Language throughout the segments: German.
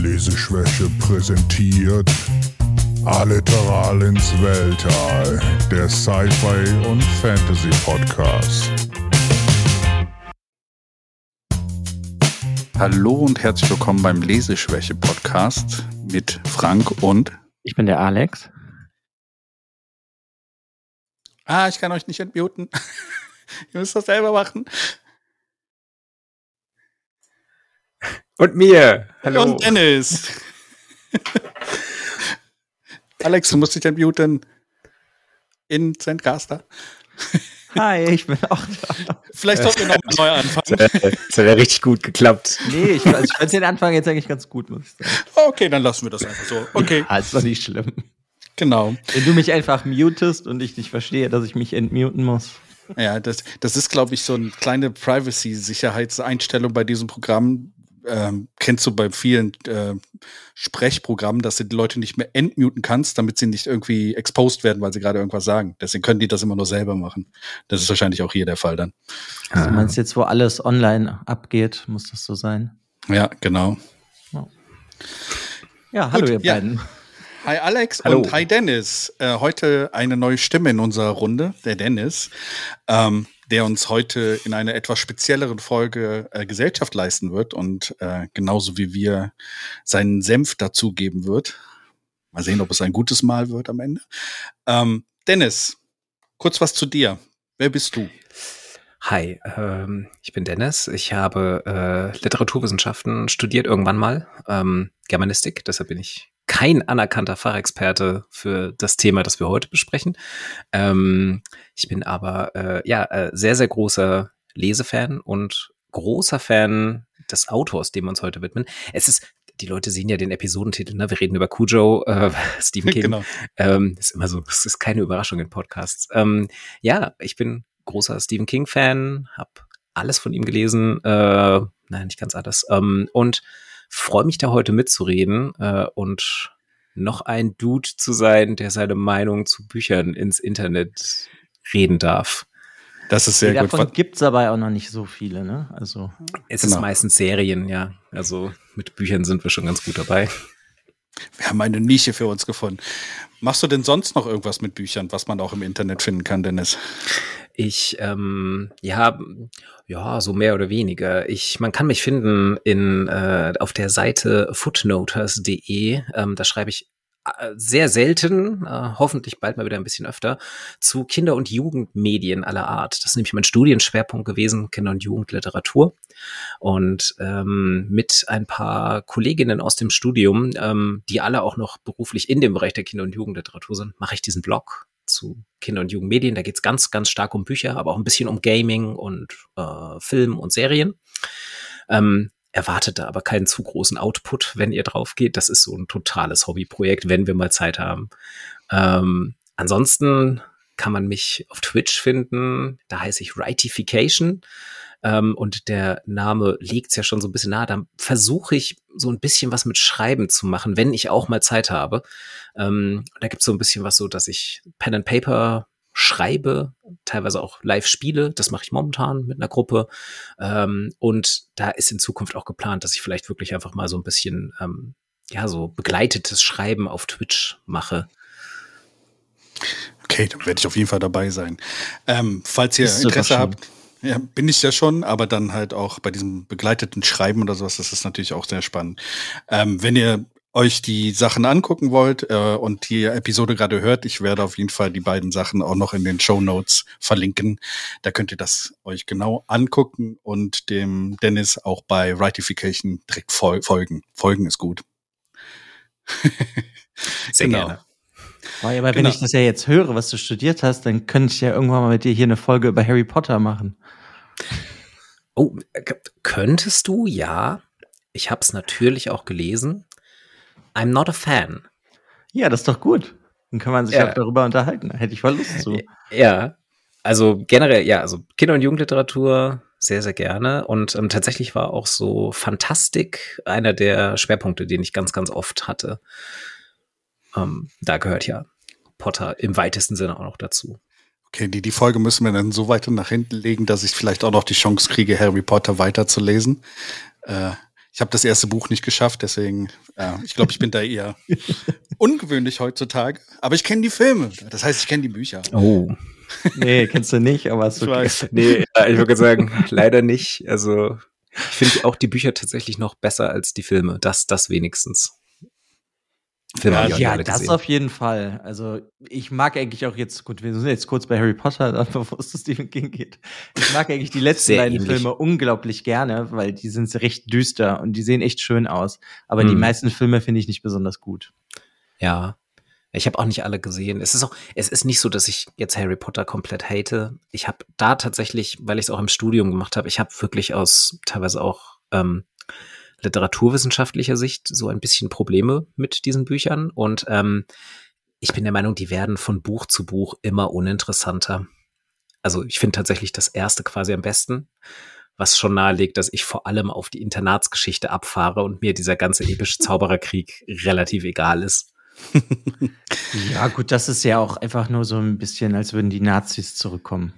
Leseschwäche präsentiert Alliteral ins Weltall, der Sci-Fi und Fantasy Podcast. Hallo und herzlich willkommen beim Leseschwäche Podcast mit Frank und Ich bin der Alex. Ah, ich kann euch nicht entmuten. Ihr müsst das selber machen. Und mir. Hallo. Und Dennis. Alex, du musst dich entmuten. In Zencaster. Hi, ich bin auch da. Vielleicht sollten wir noch mal neu anfangen. Das hat ja richtig gut geklappt. Nee, ich, also ich fand den Anfang jetzt eigentlich ganz gut, muss ich sagen. Okay, dann lassen wir das einfach so. Okay, Ja, ist doch nicht schlimm. genau. Wenn du mich einfach mutest und ich nicht verstehe, dass ich mich entmuten muss. Ja, das, das ist, glaube ich, so eine kleine Privacy-Sicherheitseinstellung bei diesem Programm. Ähm, kennst du bei vielen äh, Sprechprogrammen, dass du die Leute nicht mehr entmuten kannst, damit sie nicht irgendwie exposed werden, weil sie gerade irgendwas sagen. Deswegen können die das immer nur selber machen. Das ist wahrscheinlich auch hier der Fall dann. Also du meinst jetzt, wo alles online abgeht, muss das so sein? Ja, genau. Ja, hallo Gut, ihr ja. beiden. Hi Alex Hallo. und hi Dennis. Äh, heute eine neue Stimme in unserer Runde, der Dennis, ähm, der uns heute in einer etwas spezielleren Folge äh, Gesellschaft leisten wird und äh, genauso wie wir seinen Senf dazugeben wird. Mal sehen, ob es ein gutes Mal wird am Ende. Ähm, Dennis, kurz was zu dir. Wer bist du? Hi, ähm, ich bin Dennis. Ich habe äh, Literaturwissenschaften studiert irgendwann mal, ähm, Germanistik. Deshalb bin ich kein anerkannter Fachexperte für das Thema, das wir heute besprechen. Ähm, ich bin aber äh, ja äh, sehr, sehr großer Lesefan und großer Fan des Autors, dem wir uns heute widmen. Es ist die Leute sehen ja den Episodentitel, ne? Wir reden über Cujo, äh, Stephen King. Genau. Ähm, ist immer so, das ist keine Überraschung in Podcasts. Ähm, ja, ich bin großer Stephen King-Fan, habe alles von ihm gelesen, äh, nein, nicht ganz alles, ähm, und freue mich da heute mitzureden äh, und noch ein Dude zu sein, der seine Meinung zu Büchern ins Internet reden darf. Das ist sehr Nee, gut. Davon gibt's aber auch noch nicht so viele, ne? Also, Es Genau. ist meistens Serien, ja. Also mit Büchern sind wir schon ganz gut dabei. Wir haben eine Nische für uns gefunden. Machst du denn sonst noch irgendwas mit Büchern, was man auch im Internet finden kann, Dennis? Ich, ähm, ja, ja, so mehr oder weniger. Ich, man kann mich finden in, äh, auf der Seite footnoters.de. Ähm, da schreibe ich sehr selten, äh, hoffentlich bald mal wieder ein bisschen öfter, zu Kinder- und Jugendmedien aller Art. Das ist nämlich mein Studienschwerpunkt gewesen, Kinder- und Jugendliteratur. Und ähm, mit ein paar Kolleginnen aus dem Studium, ähm, die alle auch noch beruflich in dem Bereich der Kinder- und Jugendliteratur sind, mache ich diesen Blog zu Kinder- und Jugendmedien. Da geht's ganz, ganz stark um Bücher, aber auch ein bisschen um Gaming und äh, Film und Serien. Ähm, erwartet da aber keinen zu großen Output, wenn ihr drauf geht. Das ist so ein totales Hobbyprojekt, wenn wir mal Zeit haben. Ähm, ansonsten kann man mich auf Twitch finden. Da heiße ich Rightification. Ähm, und der Name legt's ja schon so ein bisschen nahe. Da versuche ich so ein bisschen was mit Schreiben zu machen, wenn ich auch mal Zeit habe. Ähm, da gibt's so ein bisschen was so, dass ich Pen and Paper schreibe, teilweise auch live spiele. Das mache ich momentan mit einer Gruppe. Ähm, und da ist in Zukunft auch geplant, dass ich vielleicht wirklich einfach mal so ein bisschen, ähm, ja, so begleitetes Schreiben auf Twitch mache. Okay, dann werde ich auf jeden Fall dabei sein. Ähm, falls ihr Interesse habt, ja, bin ich ja schon, aber dann halt auch bei diesem begleiteten Schreiben oder sowas, das ist natürlich auch sehr spannend. Ähm, wenn ihr euch die Sachen angucken wollt äh, und die Episode gerade hört, ich werde auf jeden Fall die beiden Sachen auch noch in den Show Notes verlinken. Da könnt ihr das euch genau angucken und dem Dennis auch bei Rightification direkt fol folgen. Folgen ist gut. Sehr Genau. gerne. boah, aber wenn Genau. ich das ja jetzt höre, was du studiert hast, dann könnte ich ja irgendwann mal mit dir hier eine Folge über Harry Potter machen. Oh, könntest du? Ja. Ich habe es natürlich auch gelesen. I'm not a fan. Ja, das ist doch gut. Dann kann man sich Ja. auch darüber unterhalten. Da hätte ich voll Lust zu. Ja, also generell, ja, also Kinder- und Jugendliteratur sehr, sehr gerne. Und ähm, tatsächlich war auch so Fantastik einer der Schwerpunkte, den ich ganz, ganz oft hatte. Ähm, da gehört ja Potter im weitesten Sinne auch noch dazu. Okay, die, die Folge müssen wir dann so weit nach hinten legen, dass ich vielleicht auch noch die Chance kriege, Harry Potter weiterzulesen. Äh, ich habe das erste Buch nicht geschafft, deswegen, ja, ich glaube, ich bin da eher ungewöhnlich heutzutage. Aber ich kenne die Filme. Das heißt, ich kenne die Bücher. Oh. Nee, kennst du nicht, aber es okay. Nee, ich würde sagen, leider nicht. Also, ich finde auch die Bücher tatsächlich noch besser als die Filme. Das, das wenigstens. Filme ja, ja das auf jeden Fall. Also ich mag eigentlich auch jetzt, gut, wir sind jetzt kurz bei Harry Potter, bevor es zu Stephen King geht. Ich mag eigentlich die letzten beiden ähnlich. Filme unglaublich gerne, weil die sind recht düster und die sehen echt schön aus. Aber hm. die meisten Filme finde ich nicht besonders gut. Ja. Ich habe auch nicht alle gesehen. Es ist auch, es ist nicht so, dass ich jetzt Harry Potter komplett hate. Ich habe da tatsächlich, weil ich es auch im Studium gemacht habe, ich habe wirklich aus teilweise auch ähm, literaturwissenschaftlicher Sicht so ein bisschen Probleme mit diesen Büchern. Und ähm, ich bin der Meinung, die werden von Buch zu Buch immer uninteressanter. Also ich finde tatsächlich das erste quasi am besten, was schon nahelegt, dass ich vor allem auf die Internatsgeschichte abfahre und mir dieser ganze epische Zaubererkrieg relativ egal ist. ja, gut, das ist ja auch einfach nur so ein bisschen, als würden die Nazis zurückkommen.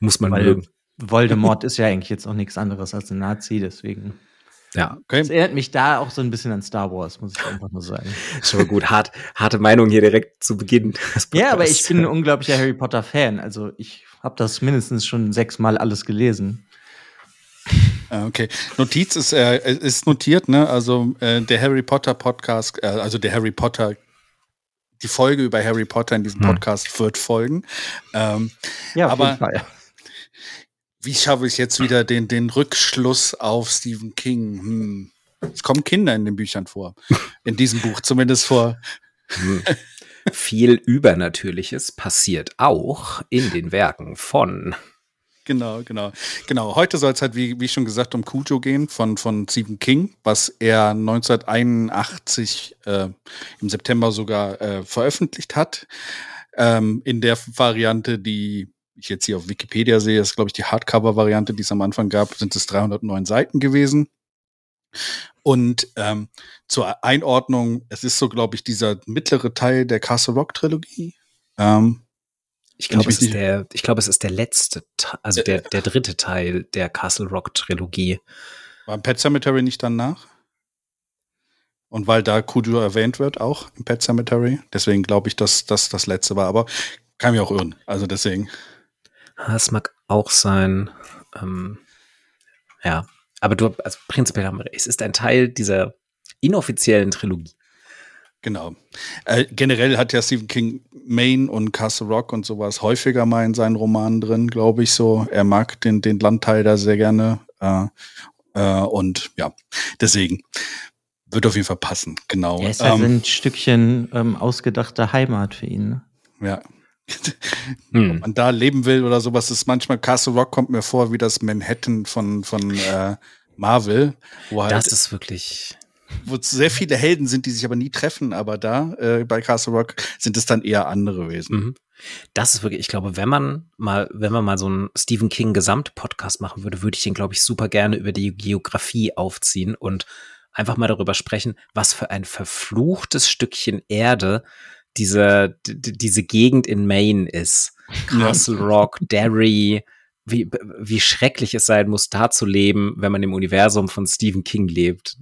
Muss man Weil, mögen. Voldemort ist ja eigentlich jetzt auch nichts anderes als ein Nazi, deswegen. Ja, okay. Das erinnert mich da auch so ein bisschen an Star Wars, muss ich einfach nur sagen. Schon gut, hart, harte Meinung hier direkt zu Beginn. Ja, aber ich bin ein unglaublicher Harry Potter Fan. Also ich habe das mindestens schon sechsmal alles gelesen. Ah, okay, Notiz ist, äh, ist notiert, ne? Also äh, der Harry Potter Podcast, äh, also der Harry Potter die Folge über Harry Potter in diesem hm. Podcast hm. wird folgen. Ähm, ja, auf aber jeden Fall wie schaffe ich jetzt wieder den, den Rückschluss auf Stephen King? Hm. Es kommen Kinder in den Büchern vor. In diesem Buch zumindest vor. Hm. Viel Übernatürliches passiert auch in den Werken von. Genau, genau. Genau. Heute soll es halt, wie, wie schon gesagt, um Cujo gehen von, von Stephen King, was er 1981 äh, im September sogar äh, veröffentlicht hat. Ähm, in der Variante, die ich jetzt hier auf Wikipedia sehe, ist, glaube ich, die Hardcover-Variante, die es am Anfang gab, sind es 309 Seiten gewesen. Und ähm, zur Einordnung, es ist so, glaube ich, dieser mittlere Teil der Castle Rock Trilogie. Ähm, ich glaube, es ist der, ich glaube, es ist der letzte, also äh, der, der dritte Teil der Castle Rock Trilogie. War Pet Cemetery nicht danach? Und weil da Kujo erwähnt wird, auch im Pet Cemetery. Deswegen glaube ich, dass das das letzte war. Aber kann mich auch irren. Also deswegen. Es mag auch sein. Ähm, ja, aber du, also prinzipiell haben wir, es ist ein Teil dieser inoffiziellen Trilogie. Genau. Äh, generell hat ja Stephen King Maine und Castle Rock und sowas häufiger mal in seinen Romanen drin, glaube ich so. Er mag den, den Landteil da sehr gerne. Äh, äh, und ja, deswegen wird auf jeden Fall passen. Genau. Ja, ist ähm, ein Stückchen ähm, ausgedachte Heimat für ihn. Ne? Ja, hm. Ob man da leben will oder sowas, ist manchmal Castle Rock kommt mir vor wie das Manhattan von, von äh, Marvel. Wo halt, das ist wirklich. Wo sehr viele Helden sind, die sich aber nie treffen, aber da äh, bei Castle Rock sind es dann eher andere Wesen. Mhm. Das ist wirklich, ich glaube, wenn man mal, wenn man mal so einen Stephen King Gesamtpodcast machen würde, würde ich den, glaube ich, super gerne über die Geografie aufziehen und einfach mal darüber sprechen, was für ein verfluchtes Stückchen Erde diese, diese Gegend in Maine ist. Castle ja. Rock, Derry, wie, wie schrecklich es sein muss, da zu leben, wenn man im Universum von Stephen King lebt.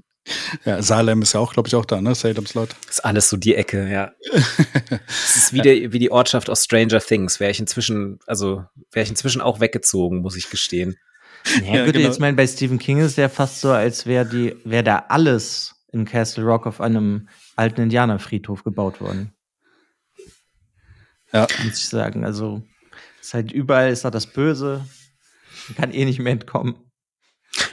Ja, Salem ist ja auch, glaube ich, auch da, ne? Salem's Lot. Ist alles so die Ecke, ja. Es ist wie, der, wie die Ortschaft aus Stranger Things. Wäre ich inzwischen, also wäre ich inzwischen auch weggezogen, muss ich gestehen. Ja, ja würde genau. jetzt meinen, bei Stephen King ist ja fast so, als wäre die, wäre da alles in Castle Rock auf einem alten Indianerfriedhof gebaut worden. Ja. Muss ich sagen. Also, ist halt überall ist da das Böse. Man kann eh nicht mehr entkommen.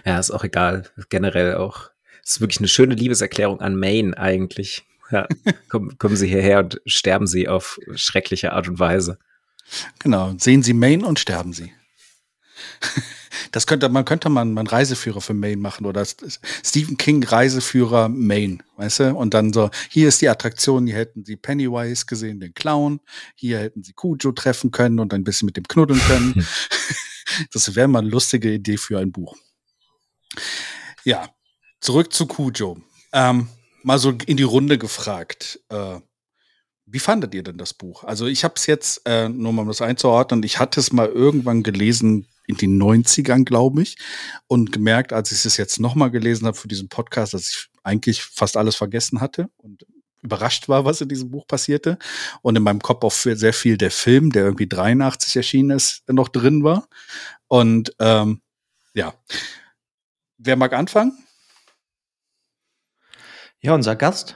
Ja, ist auch egal. Generell auch. ist wirklich eine schöne Liebeserklärung an Maine eigentlich. Ja, kommen, kommen Sie hierher und sterben Sie auf schreckliche Art und Weise. Genau. Sehen Sie Maine und sterben Sie. Das könnte man könnte man man Reiseführer für Maine machen oder Stephen King Reiseführer Maine, weißt du? Und dann so, hier ist die Attraktion, hier hätten sie Pennywise gesehen, den Clown, hier hätten sie Cujo treffen können und ein bisschen mit dem knuddeln können. das wäre mal eine lustige Idee für ein Buch. Ja, zurück zu Cujo. Ähm, mal so in die Runde gefragt. Äh, wie fandet ihr denn das Buch? Also ich habe es jetzt, äh, nur mal um das einzuordnen, ich hatte es mal irgendwann gelesen in den 90ern, glaube ich, und gemerkt, als ich es jetzt nochmal gelesen habe für diesen Podcast, dass ich eigentlich fast alles vergessen hatte und überrascht war, was in diesem Buch passierte. Und in meinem Kopf auch sehr viel der Film, der irgendwie 83 erschienen ist, noch drin war. Und ähm, ja. Wer mag anfangen? Ja, unser Gast.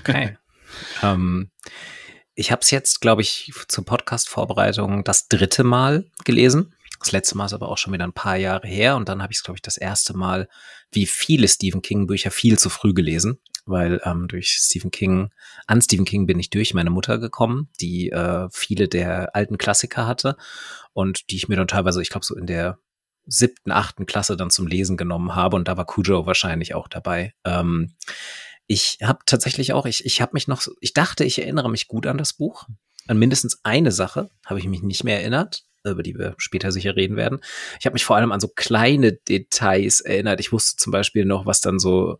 Okay. ähm, ich habe es jetzt, glaube ich, zur Podcast-Vorbereitung das dritte Mal gelesen. Das letzte Mal ist aber auch schon wieder ein paar Jahre her. Und dann habe ich es, glaube ich, das erste Mal, wie viele Stephen King-Bücher, viel zu früh gelesen. Weil ähm, durch Stephen King, an Stephen King bin ich durch meine Mutter gekommen, die äh, viele der alten Klassiker hatte und die ich mir dann teilweise, ich glaube, so in der siebten, achten Klasse dann zum Lesen genommen habe und da war Cujo wahrscheinlich auch dabei. Ähm, ich habe tatsächlich auch, ich, ich habe mich noch, ich dachte, ich erinnere mich gut an das Buch. An mindestens eine Sache habe ich mich nicht mehr erinnert, über die wir später sicher reden werden. Ich habe mich vor allem an so kleine Details erinnert. Ich wusste zum Beispiel noch, was dann so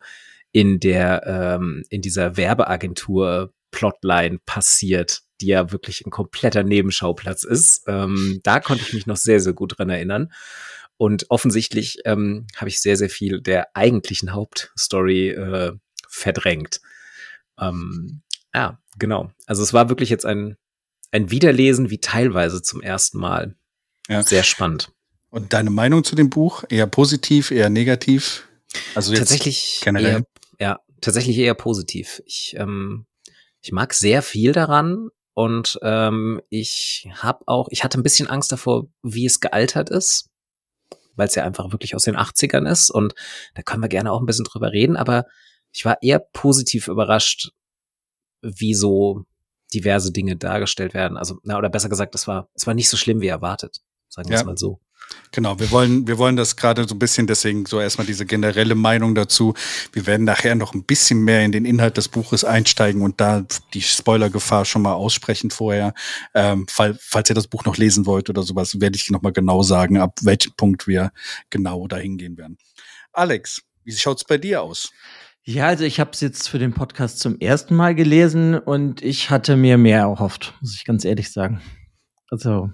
in der, ähm, in dieser Werbeagentur Plotline passiert, die ja wirklich ein kompletter Nebenschauplatz ist. Ähm, da konnte ich mich noch sehr, sehr gut dran erinnern. Und offensichtlich ähm, habe ich sehr, sehr viel der eigentlichen Hauptstory äh, verdrängt. Ähm, ja, genau. Also es war wirklich jetzt ein, ein Wiederlesen wie teilweise zum ersten Mal. Ja. Sehr spannend. Und deine Meinung zu dem Buch? Eher positiv, eher negativ? Also jetzt tatsächlich generell. Eher, ja, tatsächlich eher positiv. Ich, ähm, ich mag sehr viel daran und ähm, ich habe auch, ich hatte ein bisschen Angst davor, wie es gealtert ist weil es ja einfach wirklich aus den 80ern ist und da können wir gerne auch ein bisschen drüber reden, aber ich war eher positiv überrascht, wie so diverse Dinge dargestellt werden. Also, na, oder besser gesagt, es war, es war nicht so schlimm wie erwartet. Sagen wir ja. es mal so. Genau, wir wollen, wir wollen das gerade so ein bisschen, deswegen so erstmal diese generelle Meinung dazu. Wir werden nachher noch ein bisschen mehr in den Inhalt des Buches einsteigen und da die Spoilergefahr schon mal aussprechen vorher. Ähm, fall, falls ihr das Buch noch lesen wollt oder sowas, werde ich nochmal genau sagen, ab welchem Punkt wir genau dahin gehen werden. Alex, wie schaut's bei dir aus? Ja, also ich habe es jetzt für den Podcast zum ersten Mal gelesen und ich hatte mir mehr erhofft, muss ich ganz ehrlich sagen. Also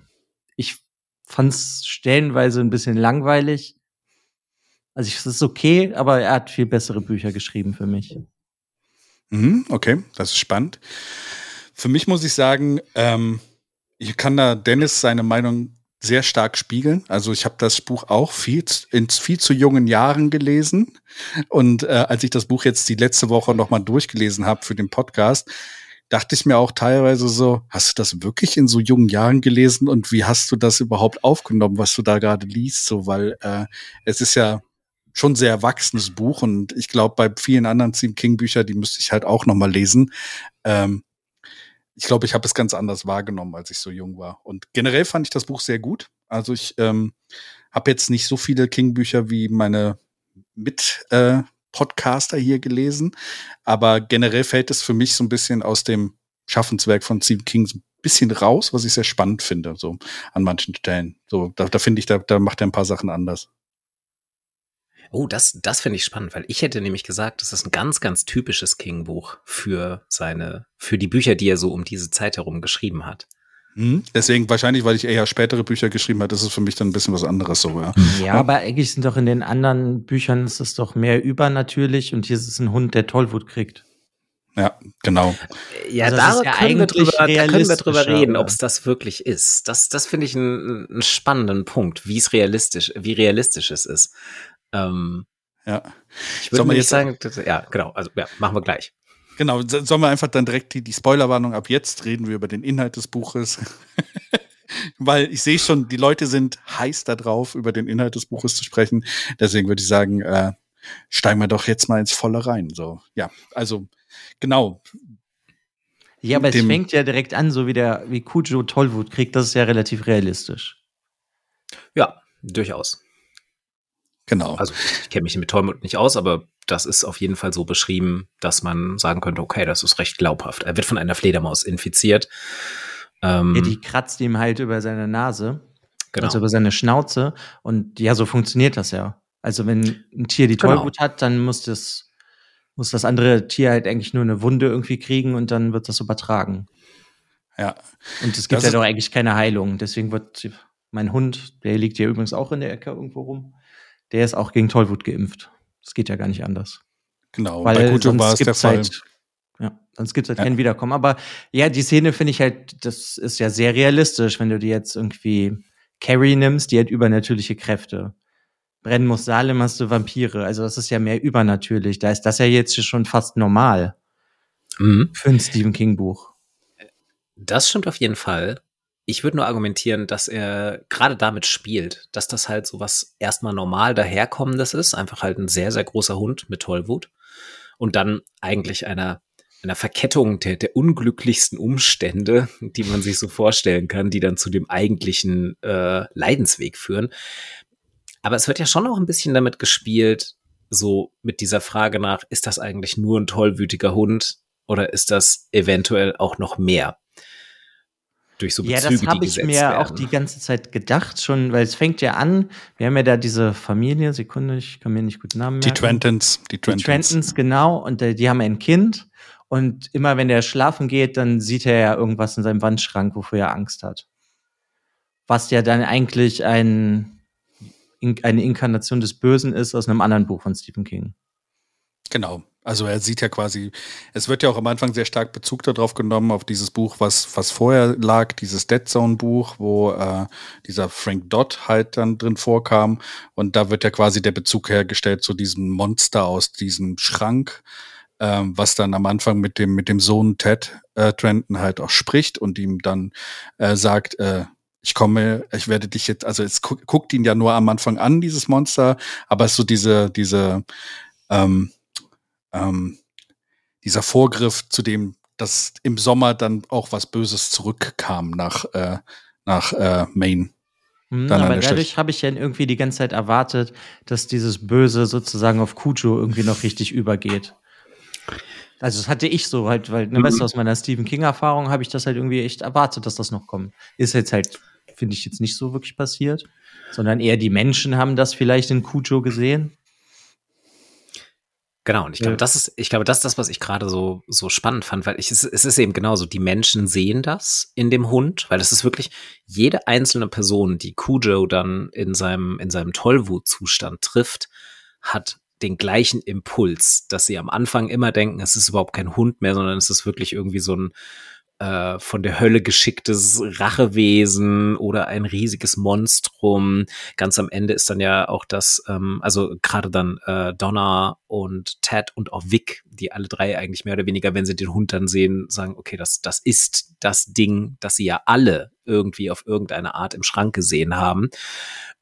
ich fand es stellenweise ein bisschen langweilig. Also es ist okay, aber er hat viel bessere Bücher geschrieben für mich. Mhm, okay, das ist spannend. Für mich muss ich sagen, ähm, ich kann da Dennis seine Meinung sehr stark spiegeln. Also ich habe das Buch auch viel in viel zu jungen Jahren gelesen und äh, als ich das Buch jetzt die letzte Woche noch mal durchgelesen habe für den Podcast, dachte ich mir auch teilweise so, hast du das wirklich in so jungen Jahren gelesen und wie hast du das überhaupt aufgenommen, was du da gerade liest? So, weil äh, es ist ja schon sehr erwachsenes Buch und ich glaube, bei vielen anderen Stephen King Bücher, die müsste ich halt auch noch mal lesen. Ähm, ich glaube, ich habe es ganz anders wahrgenommen, als ich so jung war. Und generell fand ich das Buch sehr gut. Also ich ähm, habe jetzt nicht so viele King-Bücher wie meine mit äh, hier gelesen. Aber generell fällt es für mich so ein bisschen aus dem Schaffenswerk von Stephen King so ein bisschen raus, was ich sehr spannend finde, so an manchen Stellen. So, da, da finde ich, da, da macht er ein paar Sachen anders. Oh, das, das finde ich spannend, weil ich hätte nämlich gesagt, das ist ein ganz, ganz typisches King-Buch für seine, für die Bücher, die er so um diese Zeit herum geschrieben hat. Hm, deswegen wahrscheinlich, weil ich eher spätere Bücher geschrieben habe, ist es für mich dann ein bisschen was anderes so, ja. Ja, aber eigentlich sind doch in den anderen Büchern ist es doch mehr übernatürlich und hier ist es ein Hund, der Tollwut kriegt. Ja, genau. Ja, also da, ja können wir drüber, da können wir drüber reden, ob es das wirklich ist. Das, das finde ich einen, einen spannenden Punkt, wie es realistisch, wie realistisch es ist. Ähm, ja. Ich würde jetzt sagen, ja, genau, also ja, machen wir gleich. Genau, sollen wir einfach dann direkt die, die Spoilerwarnung ab jetzt reden wir über den Inhalt des Buches. Weil ich sehe schon, die Leute sind heiß darauf, über den Inhalt des Buches zu sprechen. Deswegen würde ich sagen, äh, steigen wir doch jetzt mal ins Volle rein. So, ja, also genau. Ja, aber es fängt ja direkt an, so wie der, wie Kujo Tollwut kriegt, das ist ja relativ realistisch. Ja, durchaus. Genau. Also ich kenne mich mit Tollwut nicht aus, aber das ist auf jeden Fall so beschrieben, dass man sagen könnte, okay, das ist recht glaubhaft. Er wird von einer Fledermaus infiziert. Ähm, ja, die kratzt ihm halt über seine Nase, genau. also über seine Schnauze. Und ja, so funktioniert das ja. Also wenn ein Tier die genau. Tollwut hat, dann muss das, muss das andere Tier halt eigentlich nur eine Wunde irgendwie kriegen und dann wird das übertragen. Ja. Und es gibt ja doch eigentlich keine Heilung. Deswegen wird Mein Hund, der liegt hier übrigens auch in der Ecke irgendwo rum, der ist auch gegen Tollwut geimpft. Das geht ja gar nicht anders. Genau, Weil bei Kujo war es der Fall. Halt, ja, sonst gibt es halt ja. kein Wiederkommen. Aber ja, die Szene finde ich halt, das ist ja sehr realistisch, wenn du dir jetzt irgendwie Carrie nimmst, die hat übernatürliche Kräfte. Brennen muss Salem hast du Vampire. Also das ist ja mehr übernatürlich. Da ist das ja jetzt schon fast normal. Mhm. Für ein Stephen King Buch. Das stimmt auf jeden Fall. Ich würde nur argumentieren, dass er gerade damit spielt, dass das halt so was erstmal normal daherkommendes ist, einfach halt ein sehr, sehr großer Hund mit Tollwut und dann eigentlich einer, einer Verkettung der, der unglücklichsten Umstände, die man sich so vorstellen kann, die dann zu dem eigentlichen äh, Leidensweg führen. Aber es wird ja schon auch ein bisschen damit gespielt, so mit dieser Frage nach, ist das eigentlich nur ein tollwütiger Hund oder ist das eventuell auch noch mehr? Durch so Bezüge, ja, das habe ich mir werden. auch die ganze Zeit gedacht, schon, weil es fängt ja an, wir haben ja da diese Familie, Sekunde, ich kann mir nicht gut Namen merken. Die Trentons. Die Trentons, die Trentons genau, und äh, die haben ein Kind. Und immer wenn der schlafen geht, dann sieht er ja irgendwas in seinem Wandschrank, wofür er Angst hat. Was ja dann eigentlich ein, eine Inkarnation des Bösen ist aus einem anderen Buch von Stephen King. Genau. Also er sieht ja quasi, es wird ja auch am Anfang sehr stark Bezug darauf genommen, auf dieses Buch, was, was vorher lag, dieses Dead Zone Buch, wo äh, dieser Frank Dodd halt dann drin vorkam. Und da wird ja quasi der Bezug hergestellt zu diesem Monster aus diesem Schrank, äh, was dann am Anfang mit dem, mit dem Sohn Ted äh, Trenton halt auch spricht und ihm dann äh, sagt, äh, ich komme, ich werde dich jetzt, also es gu guckt ihn ja nur am Anfang an, dieses Monster, aber es ist so diese, diese, ähm, ähm, dieser Vorgriff, zu dem dass im Sommer dann auch was Böses zurückkam nach, äh, nach äh, Maine. Mhm, aber dadurch habe ich ja irgendwie die ganze Zeit erwartet, dass dieses Böse sozusagen auf Cujo irgendwie noch richtig übergeht. Also das hatte ich so halt, weil, ne, mhm. weißt du, aus meiner Stephen King-Erfahrung habe ich das halt irgendwie echt erwartet, dass das noch kommt. Ist jetzt halt, finde ich, jetzt nicht so wirklich passiert, sondern eher die Menschen haben das vielleicht in Cujo gesehen. Genau, und ich glaube, ja. das ist, ich glaube, das ist das, was ich gerade so, so spannend fand, weil ich, es, es ist eben genauso, die Menschen sehen das in dem Hund, weil es ist wirklich jede einzelne Person, die Cujo dann in seinem, in seinem Tollwutzustand trifft, hat den gleichen Impuls, dass sie am Anfang immer denken, es ist überhaupt kein Hund mehr, sondern es ist wirklich irgendwie so ein, äh, von der Hölle geschicktes Rachewesen oder ein riesiges Monstrum. Ganz am Ende ist dann ja auch das, ähm, also gerade dann äh, Donna und Ted und auch Vic, die alle drei eigentlich mehr oder weniger, wenn sie den Hund dann sehen, sagen, okay, das, das ist das Ding, das sie ja alle irgendwie auf irgendeine Art im Schrank gesehen haben.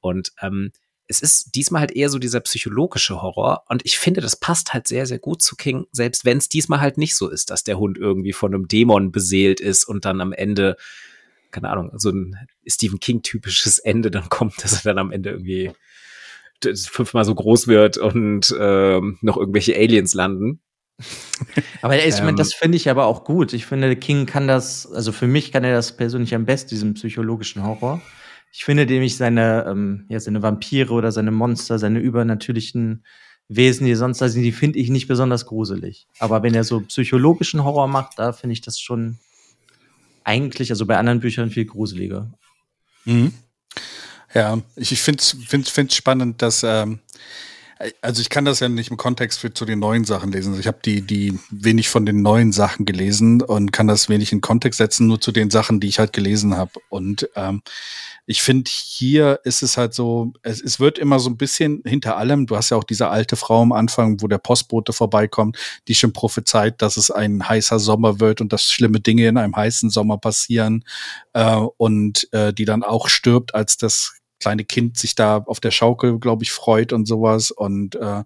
Und ähm, es ist diesmal halt eher so dieser psychologische Horror und ich finde, das passt halt sehr, sehr gut zu King, selbst wenn es diesmal halt nicht so ist, dass der Hund irgendwie von einem Dämon beseelt ist und dann am Ende, keine Ahnung, so ein Stephen King-typisches Ende dann kommt, dass er dann am Ende irgendwie fünfmal so groß wird und ähm, noch irgendwelche Aliens landen. Aber ich meine, ähm. das finde ich aber auch gut. Ich finde, King kann das, also für mich kann er das persönlich am besten, diesen psychologischen Horror. Ich finde nämlich seine, ähm, ja, seine Vampire oder seine Monster, seine übernatürlichen Wesen, die sonst da sind, die finde ich nicht besonders gruselig. Aber wenn er so psychologischen Horror macht, da finde ich das schon eigentlich, also bei anderen Büchern viel gruseliger. Mhm. Ja, ich, finde es find, find spannend, dass ähm, also ich kann das ja nicht im Kontext für zu den neuen Sachen lesen. Ich habe die, die wenig von den neuen Sachen gelesen und kann das wenig in Kontext setzen, nur zu den Sachen, die ich halt gelesen habe. Und ähm, ich finde, hier ist es halt so, es, es wird immer so ein bisschen hinter allem, du hast ja auch diese alte Frau am Anfang, wo der Postbote vorbeikommt, die schon prophezeit, dass es ein heißer Sommer wird und dass schlimme Dinge in einem heißen Sommer passieren äh, und äh, die dann auch stirbt, als das kleine Kind sich da auf der Schaukel, glaube ich, freut und sowas. Und äh,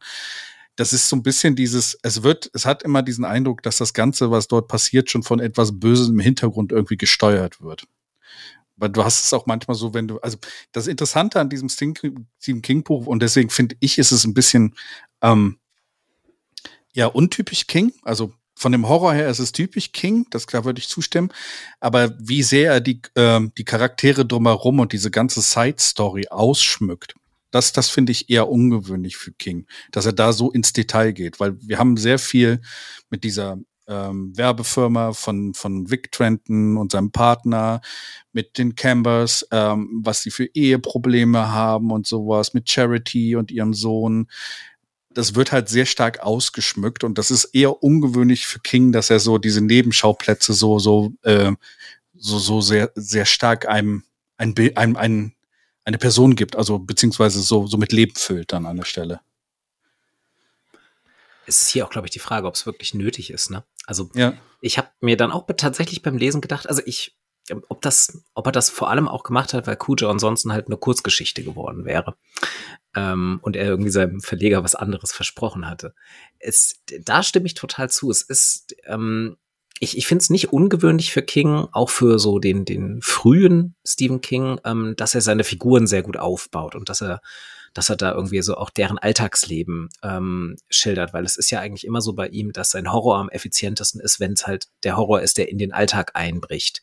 das ist so ein bisschen dieses, es wird, es hat immer diesen Eindruck, dass das Ganze, was dort passiert, schon von etwas Bösem im Hintergrund irgendwie gesteuert wird. Weil du hast es auch manchmal so, wenn du, also das Interessante an diesem Stephen King Buch, und deswegen finde ich, ist es ein bisschen ähm, ja untypisch King. Also von dem Horror her ist es typisch King, das klar würde ich zustimmen. Aber wie sehr er die, äh, die Charaktere drumherum und diese ganze Side-Story ausschmückt, das, das finde ich eher ungewöhnlich für King, dass er da so ins Detail geht, weil wir haben sehr viel mit dieser ähm, Werbefirma von, von Vic Trenton und seinem Partner, mit den Cambers, ähm, was sie für Eheprobleme haben und sowas, mit Charity und ihrem Sohn. Das wird halt sehr stark ausgeschmückt und das ist eher ungewöhnlich für King, dass er so diese Nebenschauplätze so, so, äh, so, so sehr, sehr stark einem, ein, ein, ein, eine Person gibt, also beziehungsweise so, so mit Leben füllt dann an der Stelle es ist hier auch, glaube ich, die Frage, ob es wirklich nötig ist. Ne? Also ja. ich habe mir dann auch tatsächlich beim Lesen gedacht, also ich, ob das, ob er das vor allem auch gemacht hat, weil Kuja ansonsten halt eine Kurzgeschichte geworden wäre ähm, und er irgendwie seinem Verleger was anderes versprochen hatte. Es, da stimme ich total zu. Es ist, ähm, ich, ich finde es nicht ungewöhnlich für King, auch für so den, den frühen Stephen King, ähm, dass er seine Figuren sehr gut aufbaut und dass er dass er da irgendwie so auch deren Alltagsleben ähm, schildert, weil es ist ja eigentlich immer so bei ihm, dass sein Horror am effizientesten ist, wenn es halt der Horror ist, der in den Alltag einbricht.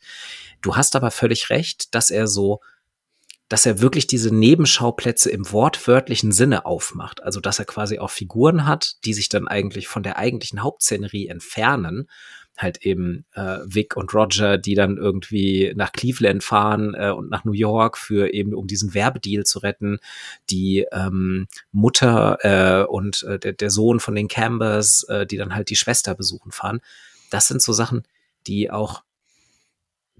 Du hast aber völlig recht, dass er so dass er wirklich diese Nebenschauplätze im wortwörtlichen Sinne aufmacht. Also, dass er quasi auch Figuren hat, die sich dann eigentlich von der eigentlichen Hauptszenerie entfernen halt eben äh, Vic und Roger, die dann irgendwie nach Cleveland fahren äh, und nach New York für eben, um diesen Werbedeal zu retten. Die ähm, Mutter äh, und äh, der, der Sohn von den Cambers, äh, die dann halt die Schwester besuchen fahren. Das sind so Sachen, die auch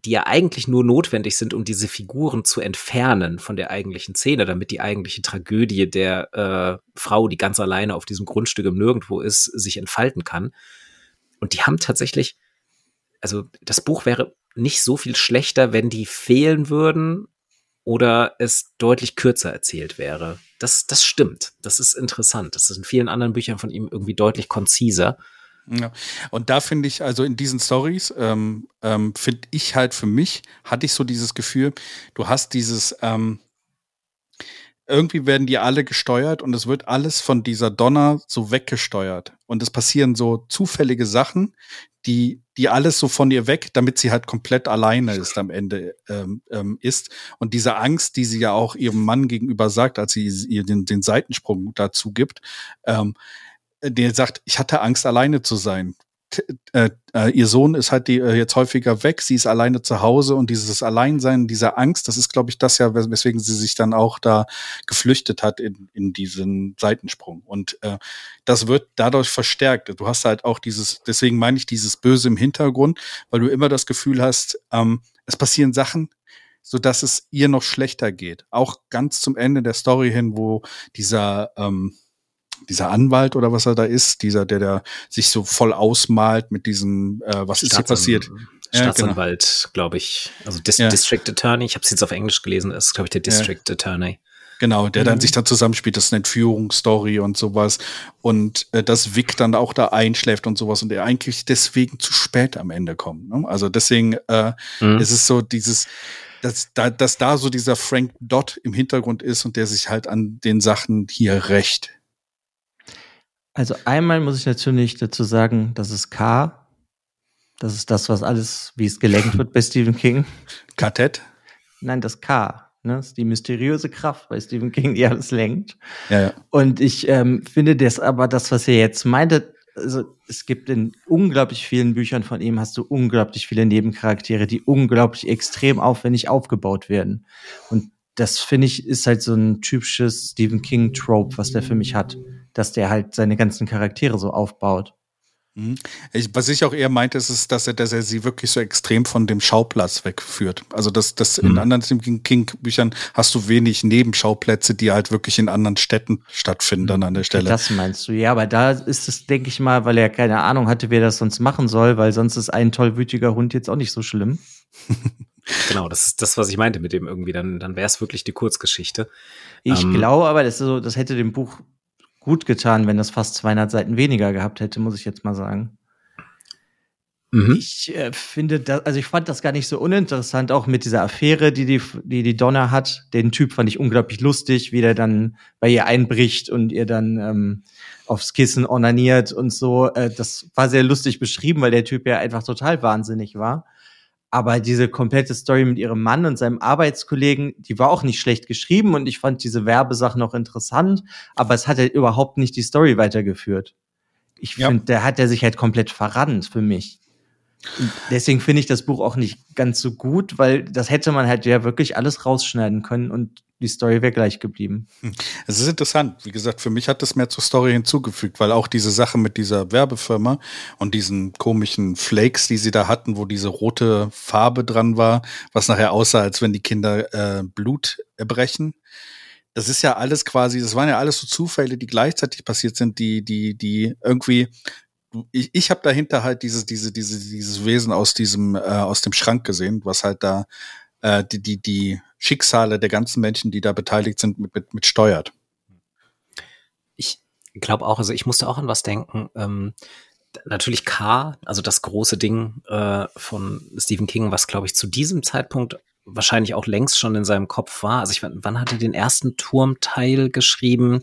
die ja eigentlich nur notwendig sind, um diese Figuren zu entfernen von der eigentlichen Szene, damit die eigentliche Tragödie der äh, Frau, die ganz alleine auf diesem Grundstück im Nirgendwo ist, sich entfalten kann. Und die haben tatsächlich, also das Buch wäre nicht so viel schlechter, wenn die fehlen würden oder es deutlich kürzer erzählt wäre. Das, das stimmt. Das ist interessant. Das ist in vielen anderen Büchern von ihm irgendwie deutlich konziser. Ja. Und da finde ich, also in diesen Stories, ähm, ähm, finde ich halt für mich, hatte ich so dieses Gefühl, du hast dieses, ähm, irgendwie werden die alle gesteuert und es wird alles von dieser Donner so weggesteuert. Und es passieren so zufällige Sachen, die, die alles so von ihr weg, damit sie halt komplett alleine ist am Ende ähm, ähm, ist. Und diese Angst, die sie ja auch ihrem Mann gegenüber sagt, als sie ihr den, den Seitensprung dazu gibt, ähm, der sagt, ich hatte Angst, alleine zu sein äh, äh, ihr Sohn ist halt die, äh, jetzt häufiger weg, sie ist alleine zu Hause und dieses Alleinsein, diese Angst, das ist, glaube ich, das ja, weswegen sie sich dann auch da geflüchtet hat in, in diesen Seitensprung. Und äh, das wird dadurch verstärkt. Du hast halt auch dieses, deswegen meine ich dieses Böse im Hintergrund, weil du immer das Gefühl hast, ähm, es passieren Sachen, so dass es ihr noch schlechter geht. Auch ganz zum Ende der Story hin, wo dieser ähm, dieser Anwalt oder was er da ist, dieser, der da sich so voll ausmalt mit diesem, äh, was ist hier passiert? Staatsanwalt, ja, genau. glaube ich. Also Dis ja. District Attorney, ich habe es jetzt auf Englisch gelesen, ist, glaube ich, der District ja. Attorney. Genau, der mhm. dann sich da zusammenspielt, das ist eine Entführungsstory und sowas. Und äh, dass Vic dann auch da einschläft und sowas und er eigentlich deswegen zu spät am Ende kommt. Ne? Also deswegen äh, mhm. ist es so dieses, dass da, dass da so dieser Frank Dodd im Hintergrund ist und der sich halt an den Sachen hier rächt. Also einmal muss ich natürlich dazu sagen, das ist K. Das ist das, was alles, wie es gelenkt wird bei Stephen King. Quartett? Nein, das K. Ne? Das ist die mysteriöse Kraft bei Stephen King, die alles lenkt. Ja, ja. Und ich ähm, finde das aber, das, was ihr jetzt meintet, also es gibt in unglaublich vielen Büchern von ihm hast du unglaublich viele Nebencharaktere, die unglaublich extrem aufwendig aufgebaut werden. Und das finde ich ist halt so ein typisches Stephen King Trope, was der für mich hat dass der halt seine ganzen Charaktere so aufbaut. Mhm. Ich, was ich auch eher meinte, ist, ist dass, er, dass er sie wirklich so extrem von dem Schauplatz wegführt. Also das, das mhm. in anderen Stephen King-Büchern hast du wenig Nebenschauplätze, die halt wirklich in anderen Städten stattfinden dann an der Stelle. Das meinst du, ja, aber da ist es, denke ich mal, weil er keine Ahnung hatte, wer das sonst machen soll, weil sonst ist ein tollwütiger Hund jetzt auch nicht so schlimm. genau, das ist das, was ich meinte mit dem irgendwie. Dann, dann wäre es wirklich die Kurzgeschichte. Ich ähm, glaube aber, das, ist so, das hätte dem Buch gut getan, wenn das fast 200 Seiten weniger gehabt hätte, muss ich jetzt mal sagen. Mhm. Ich äh, finde das, also ich fand das gar nicht so uninteressant, auch mit dieser Affäre, die die, die, die Donna hat. Den Typ fand ich unglaublich lustig, wie der dann bei ihr einbricht und ihr dann ähm, aufs Kissen ornaniert und so. Äh, das war sehr lustig beschrieben, weil der Typ ja einfach total wahnsinnig war. Aber diese komplette Story mit ihrem Mann und seinem Arbeitskollegen, die war auch nicht schlecht geschrieben und ich fand diese Werbesachen noch interessant, aber es hat halt überhaupt nicht die Story weitergeführt. ich ja. finde, da hat er sich halt komplett verrannt für mich. Deswegen finde ich das Buch auch nicht ganz so gut, weil das hätte man halt ja wirklich alles rausschneiden können und die Story wäre gleich geblieben. Hm. Es ist interessant. Wie gesagt, für mich hat das mehr zur Story hinzugefügt, weil auch diese Sache mit dieser Werbefirma und diesen komischen Flakes, die sie da hatten, wo diese rote Farbe dran war, was nachher aussah, als wenn die Kinder äh, Blut erbrechen das ist ja alles quasi, das waren ja alles so Zufälle, die gleichzeitig passiert sind, die, die, die irgendwie, ich, ich habe dahinter halt dieses, diese, diese, dieses Wesen aus diesem, äh, aus dem Schrank gesehen, was halt da äh, die, die, die Schicksale der ganzen Menschen, die da beteiligt sind, mit, mit, mit steuert. Ich glaube auch, also ich musste auch an was denken. Ähm, natürlich K, also das große Ding äh, von Stephen King, was glaube ich zu diesem Zeitpunkt wahrscheinlich auch längst schon in seinem Kopf war. Also ich wann hat er den ersten Turmteil geschrieben?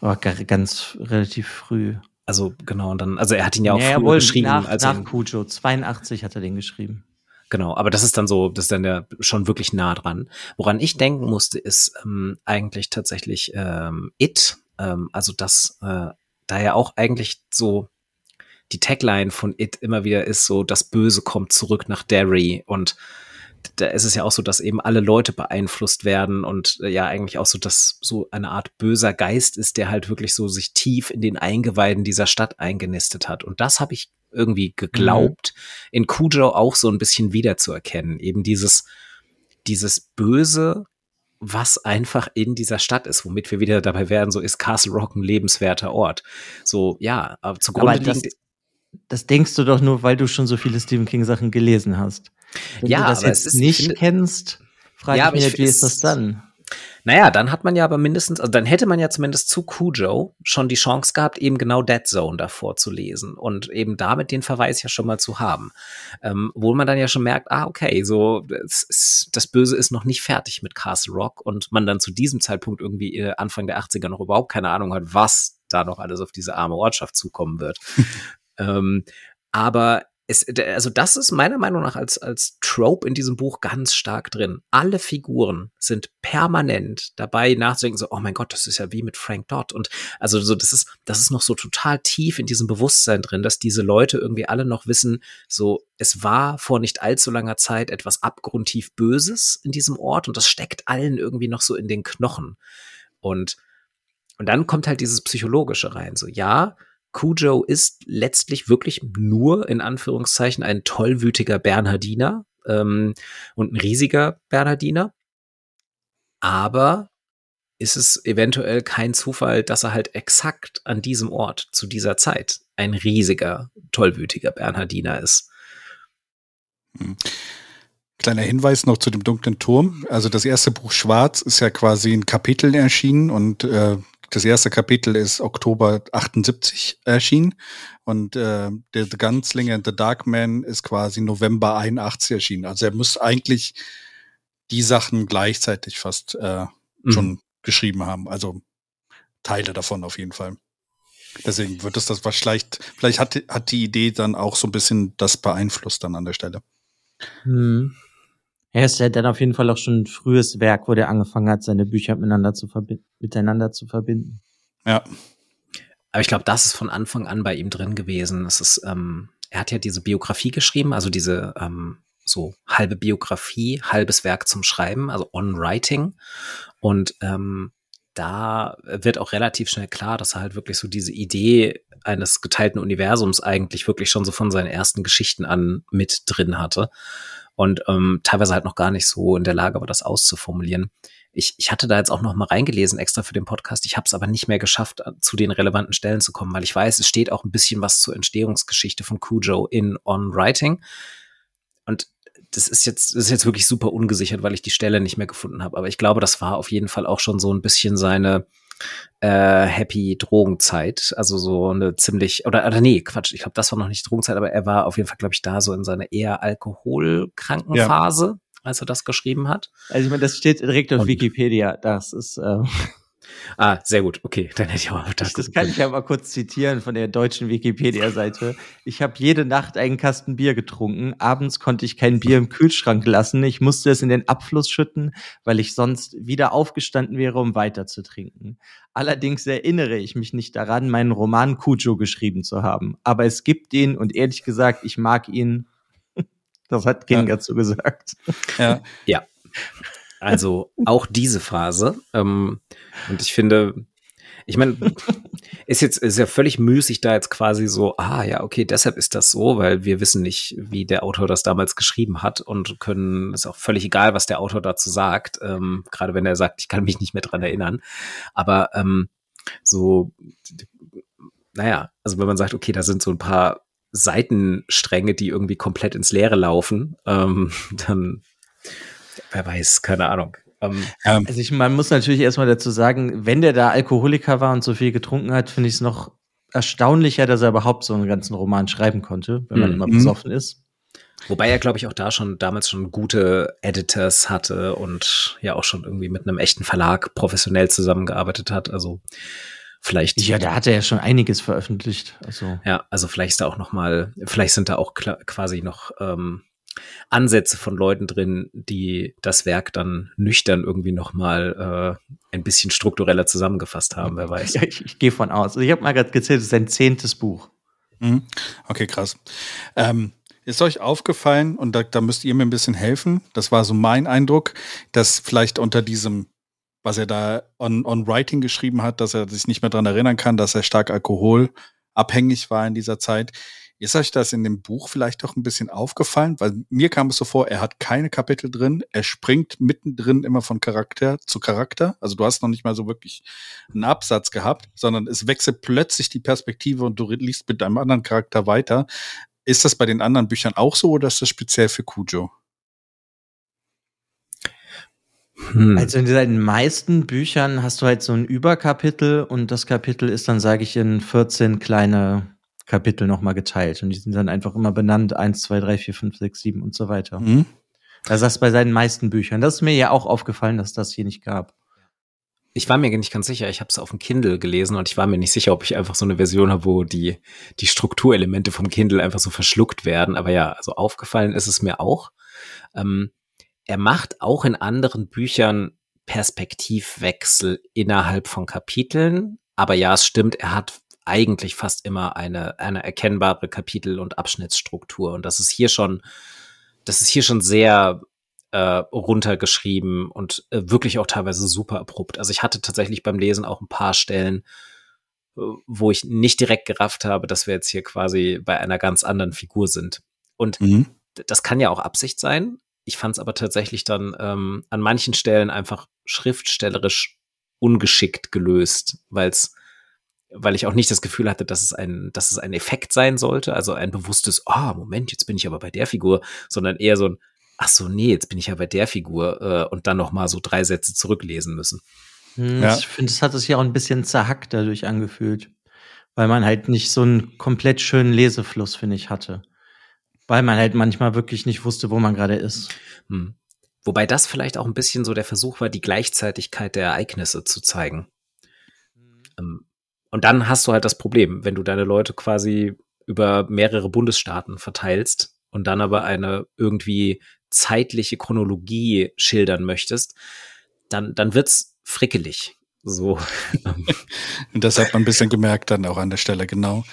Oh, ganz relativ früh. Also genau, und dann, also er hat ihn ja auch ja, früher geschrieben. Nach, als nach Cujo, 82 hat er den geschrieben. Genau, aber das ist dann so, das ist dann ja schon wirklich nah dran. Woran ich denken musste, ist ähm, eigentlich tatsächlich ähm, It, ähm, also das, äh, da ja auch eigentlich so die Tagline von It immer wieder ist so, das Böse kommt zurück nach Derry und da ist es ja auch so, dass eben alle Leute beeinflusst werden und äh, ja eigentlich auch so, dass so eine Art böser Geist ist, der halt wirklich so sich tief in den Eingeweiden dieser Stadt eingenistet hat. Und das habe ich irgendwie geglaubt, mhm. in Cujo auch so ein bisschen wiederzuerkennen. Eben dieses, dieses Böse, was einfach in dieser Stadt ist, womit wir wieder dabei werden, so ist Castle Rock ein lebenswerter Ort. So, ja, aber zugrunde aber das, das denkst du doch nur, weil du schon so viele Stephen King Sachen gelesen hast. Wenn ja, du das jetzt ist, nicht finde, kennst, frage ja, ich mich, wie ist das dann? Naja, dann hat man ja aber mindestens, also dann hätte man ja zumindest zu Cujo schon die Chance gehabt, eben genau Dead Zone davor zu lesen und eben damit den Verweis ja schon mal zu haben. Ähm, wo man dann ja schon merkt, ah, okay, so das, das Böse ist noch nicht fertig mit Castle Rock und man dann zu diesem Zeitpunkt irgendwie äh, Anfang der 80er noch überhaupt keine Ahnung hat, was da noch alles auf diese arme Ortschaft zukommen wird. ähm, aber es, also das ist meiner Meinung nach als, als Trope in diesem Buch ganz stark drin. Alle Figuren sind permanent dabei nachzudenken, so, oh mein Gott, das ist ja wie mit Frank Dodd. Und also so, das ist, das ist noch so total tief in diesem Bewusstsein drin, dass diese Leute irgendwie alle noch wissen, so, es war vor nicht allzu langer Zeit etwas abgrundtief Böses in diesem Ort und das steckt allen irgendwie noch so in den Knochen. Und, und dann kommt halt dieses Psychologische rein, so, ja, Cujo ist letztlich wirklich nur in Anführungszeichen ein tollwütiger Bernhardiner ähm, und ein riesiger Bernhardiner. Aber ist es eventuell kein Zufall, dass er halt exakt an diesem Ort zu dieser Zeit ein riesiger, tollwütiger Bernhardiner ist. Hm. Kleiner Hinweis noch zu dem dunklen Turm. Also das erste Buch Schwarz ist ja quasi in Kapiteln erschienen und äh, das erste Kapitel ist Oktober 78 erschienen und äh, der The Gunslinger and the Dark Man ist quasi November 81 erschienen. Also er muss eigentlich die Sachen gleichzeitig fast äh, mhm. schon geschrieben haben. Also Teile davon auf jeden Fall. Deswegen wird es das was vielleicht, vielleicht hat, hat die Idee dann auch so ein bisschen das beeinflusst dann an der Stelle. Hm. Er ist ja dann auf jeden Fall auch schon ein frühes Werk, wo der angefangen hat, seine Bücher miteinander zu, miteinander zu verbinden. Ja. Aber ich glaube, das ist von Anfang an bei ihm drin gewesen. Es ist, ähm, er hat ja diese Biografie geschrieben, also diese ähm, so halbe Biografie, halbes Werk zum Schreiben, also On Writing. Und ähm, da wird auch relativ schnell klar, dass er halt wirklich so diese Idee eines geteilten Universums eigentlich wirklich schon so von seinen ersten Geschichten an mit drin hatte und ähm, teilweise halt noch gar nicht so in der Lage war, das auszuformulieren. Ich, ich hatte da jetzt auch noch mal reingelesen extra für den Podcast. Ich habe es aber nicht mehr geschafft, äh, zu den relevanten Stellen zu kommen, weil ich weiß, es steht auch ein bisschen was zur Entstehungsgeschichte von Cujo in On Writing. Und das ist jetzt, das ist jetzt wirklich super ungesichert, weil ich die Stelle nicht mehr gefunden habe. Aber ich glaube, das war auf jeden Fall auch schon so ein bisschen seine, äh, Happy Drogenzeit, also so eine ziemlich oder oder nee, Quatsch, ich glaube, das war noch nicht Drogenzeit, aber er war auf jeden Fall, glaube ich, da so in seiner eher alkoholkranken ja. Phase, als er das geschrieben hat. Also ich meine, das steht direkt auf Und Wikipedia, das ist äh Ah, sehr gut. Okay, dann hätte ich auch das. Das kann ich ja mal kurz zitieren von der deutschen Wikipedia-Seite. Ich habe jede Nacht einen Kasten Bier getrunken. Abends konnte ich kein Bier im Kühlschrank lassen. Ich musste es in den Abfluss schütten, weil ich sonst wieder aufgestanden wäre, um weiter zu trinken. Allerdings erinnere ich mich nicht daran, meinen Roman Cujo geschrieben zu haben. Aber es gibt ihn und ehrlich gesagt, ich mag ihn. Das hat King ja. dazu gesagt. Ja. ja. Also auch diese Phase. Ähm, und ich finde, ich meine, ist jetzt ist ja völlig müßig da jetzt quasi so, ah ja, okay, deshalb ist das so, weil wir wissen nicht, wie der Autor das damals geschrieben hat und können, ist auch völlig egal, was der Autor dazu sagt, ähm, gerade wenn er sagt, ich kann mich nicht mehr dran erinnern. Aber ähm, so, naja, also wenn man sagt, okay, da sind so ein paar Seitenstränge, die irgendwie komplett ins Leere laufen, ähm, dann wer weiß, keine Ahnung. Ähm, ähm, also ich, man muss natürlich erstmal dazu sagen, wenn der da Alkoholiker war und so viel getrunken hat, finde ich es noch erstaunlicher, dass er überhaupt so einen ganzen Roman schreiben konnte, wenn man mhm. immer besoffen ist. Wobei er, glaube ich, auch da schon damals schon gute Editors hatte und ja auch schon irgendwie mit einem echten Verlag professionell zusammengearbeitet hat. Also vielleicht. Ja, der hatte ja schon einiges veröffentlicht. Also. Ja, also vielleicht ist da auch noch mal, vielleicht sind da auch quasi noch ähm, Ansätze von Leuten drin, die das Werk dann nüchtern irgendwie nochmal äh, ein bisschen struktureller zusammengefasst haben, wer weiß. Ja, ich, ich gehe von aus. Also ich habe mal gerade gezählt, es ist ein zehntes Buch. Mhm. Okay, krass. Ähm, ist euch aufgefallen, und da, da müsst ihr mir ein bisschen helfen, das war so mein Eindruck, dass vielleicht unter diesem, was er da on, on Writing geschrieben hat, dass er sich nicht mehr dran erinnern kann, dass er stark alkoholabhängig war in dieser Zeit, ist euch das in dem Buch vielleicht auch ein bisschen aufgefallen? Weil mir kam es so vor, er hat keine Kapitel drin, er springt mittendrin immer von Charakter zu Charakter. Also du hast noch nicht mal so wirklich einen Absatz gehabt, sondern es wechselt plötzlich die Perspektive und du liest mit einem anderen Charakter weiter. Ist das bei den anderen Büchern auch so oder ist das speziell für Kujo? Hm. Also in den meisten Büchern hast du halt so ein Überkapitel und das Kapitel ist dann, sage ich, in 14 kleine Kapitel nochmal geteilt. Und die sind dann einfach immer benannt, eins, zwei, drei, vier, fünf, sechs, sieben und so weiter. Mhm. Also das bei seinen meisten Büchern. Das ist mir ja auch aufgefallen, dass das hier nicht gab. Ich war mir nicht ganz sicher, ich habe es auf dem Kindle gelesen und ich war mir nicht sicher, ob ich einfach so eine Version habe, wo die, die Strukturelemente vom Kindle einfach so verschluckt werden. Aber ja, also aufgefallen ist es mir auch. Ähm, er macht auch in anderen Büchern Perspektivwechsel innerhalb von Kapiteln. Aber ja, es stimmt, er hat eigentlich fast immer eine, eine erkennbare Kapitel- und Abschnittsstruktur. Und das ist hier schon, das ist hier schon sehr äh, runtergeschrieben und äh, wirklich auch teilweise super abrupt. Also ich hatte tatsächlich beim Lesen auch ein paar Stellen, äh, wo ich nicht direkt gerafft habe, dass wir jetzt hier quasi bei einer ganz anderen Figur sind. Und mhm. das kann ja auch Absicht sein. Ich fand es aber tatsächlich dann ähm, an manchen Stellen einfach schriftstellerisch ungeschickt gelöst, weil es weil ich auch nicht das Gefühl hatte, dass es ein, dass es ein Effekt sein sollte, also ein bewusstes, ah, oh, Moment, jetzt bin ich aber bei der Figur, sondern eher so ein, ach so, nee, jetzt bin ich ja bei der Figur äh, und dann noch mal so drei Sätze zurücklesen müssen. Hm, ja. Ich finde, es hat sich ja auch ein bisschen zerhackt dadurch angefühlt, weil man halt nicht so einen komplett schönen Lesefluss, finde ich, hatte. Weil man halt manchmal wirklich nicht wusste, wo man gerade ist. Hm. Wobei das vielleicht auch ein bisschen so der Versuch war, die Gleichzeitigkeit der Ereignisse zu zeigen. Mhm. Ähm, und dann hast du halt das Problem, wenn du deine Leute quasi über mehrere Bundesstaaten verteilst und dann aber eine irgendwie zeitliche Chronologie schildern möchtest, dann, dann wird's frickelig. So. das hat man ein bisschen gemerkt dann auch an der Stelle, genau.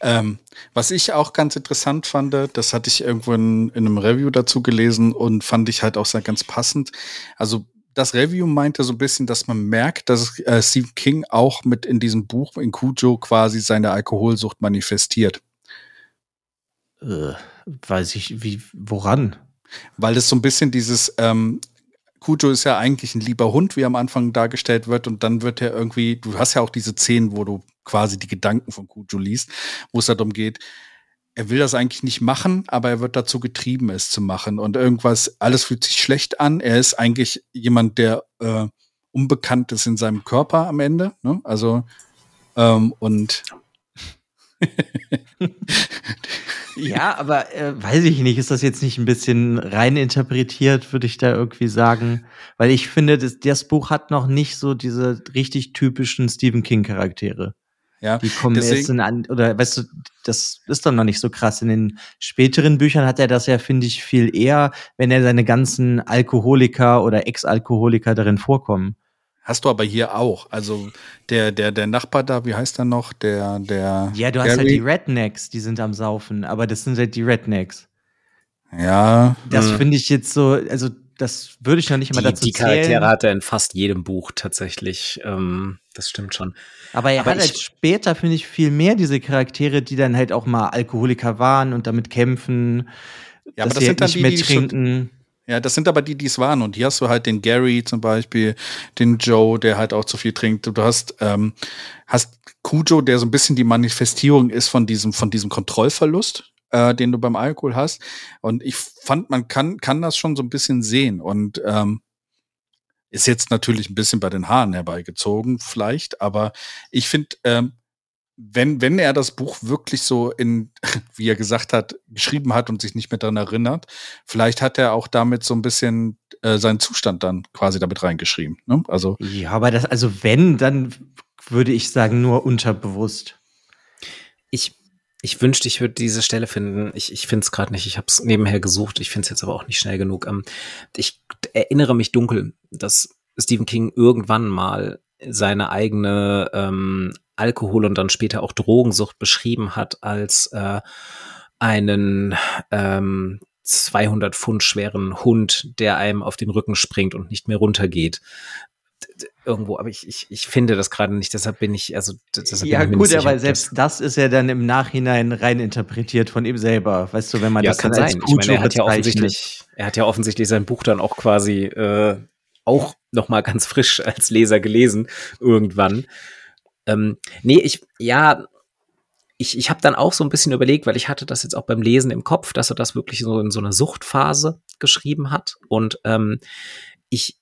Ähm, was ich auch ganz interessant fand, das hatte ich irgendwo in, in einem Review dazu gelesen und fand ich halt auch sehr ganz passend. Also das Review meinte so ein bisschen, dass man merkt, dass äh, Stephen King auch mit in diesem Buch in Cujo quasi seine Alkoholsucht manifestiert. Äh, weiß ich, wie, woran? Weil es so ein bisschen dieses, ähm, Cujo ist ja eigentlich ein lieber Hund, wie am Anfang dargestellt wird, und dann wird er irgendwie, du hast ja auch diese Szenen, wo du quasi die Gedanken von Cujo liest, wo es darum geht, er will das eigentlich nicht machen, aber er wird dazu getrieben, es zu machen. Und irgendwas, alles fühlt sich schlecht an. Er ist eigentlich jemand, der äh, unbekannt ist in seinem Körper am Ende. Ne? Also, ähm, und Ja, aber äh, weiß ich nicht, ist das jetzt nicht ein bisschen rein interpretiert, würde ich da irgendwie sagen? Weil ich finde, das, das Buch hat noch nicht so diese richtig typischen Stephen King-Charaktere. Ja, die kommen deswegen, erst in an, oder weißt du, das ist doch noch nicht so krass. In den späteren Büchern hat er das ja, finde ich, viel eher, wenn er seine ganzen Alkoholiker oder Ex-Alkoholiker darin vorkommen. Hast du aber hier auch. Also der, der, der Nachbar da, wie heißt er noch? Der, der. Ja, du Gary? hast halt die Rednecks, die sind am Saufen, aber das sind halt die Rednecks. Ja. Das hm. finde ich jetzt so, also das würde ich noch nicht mal dazu die zählen. Die Charaktere hat er in fast jedem Buch tatsächlich. Ähm, das stimmt schon. Aber er Aber hat halt später, finde ich, viel mehr diese Charaktere, die dann halt auch mal Alkoholiker waren und damit kämpfen. Ja, aber das sind dann nicht die, mehr trinken. Ja, das sind aber die, die es waren. Und hier hast du halt den Gary zum Beispiel, den Joe, der halt auch zu viel trinkt. Du hast, ähm, hast Kujo, der so ein bisschen die Manifestierung ist von diesem, von diesem Kontrollverlust äh, den du beim Alkohol hast. Und ich fand, man kann, kann das schon so ein bisschen sehen. Und ähm, ist jetzt natürlich ein bisschen bei den Haaren herbeigezogen, vielleicht, aber ich finde, ähm, wenn, wenn er das Buch wirklich so in, wie er gesagt hat, geschrieben hat und sich nicht mehr daran erinnert, vielleicht hat er auch damit so ein bisschen äh, seinen Zustand dann quasi damit reingeschrieben. Ne? Also ja, aber das, also wenn, dann würde ich sagen, nur unterbewusst. Ich ich wünschte, ich würde diese Stelle finden. Ich, ich finde es gerade nicht. Ich habe es nebenher gesucht. Ich finde es jetzt aber auch nicht schnell genug. Ähm, ich erinnere mich dunkel, dass Stephen King irgendwann mal seine eigene ähm, Alkohol- und dann später auch Drogensucht beschrieben hat als äh, einen ähm, 200 Pfund schweren Hund, der einem auf den Rücken springt und nicht mehr runtergeht irgendwo, aber ich, ich, ich finde das gerade nicht, deshalb bin ich, also deshalb Ja, bin gut, aber selbst das ist ja dann im Nachhinein rein interpretiert von ihm selber, weißt du, wenn man ja, das kann dann sein. als ich meine, er hat ja offensichtlich, er hat ja offensichtlich sein Buch dann auch quasi äh, auch noch mal ganz frisch als Leser gelesen irgendwann. Ähm, nee, ich, ja, ich, ich habe dann auch so ein bisschen überlegt, weil ich hatte das jetzt auch beim Lesen im Kopf, dass er das wirklich so in so einer Suchtphase geschrieben hat. Und ähm, ich,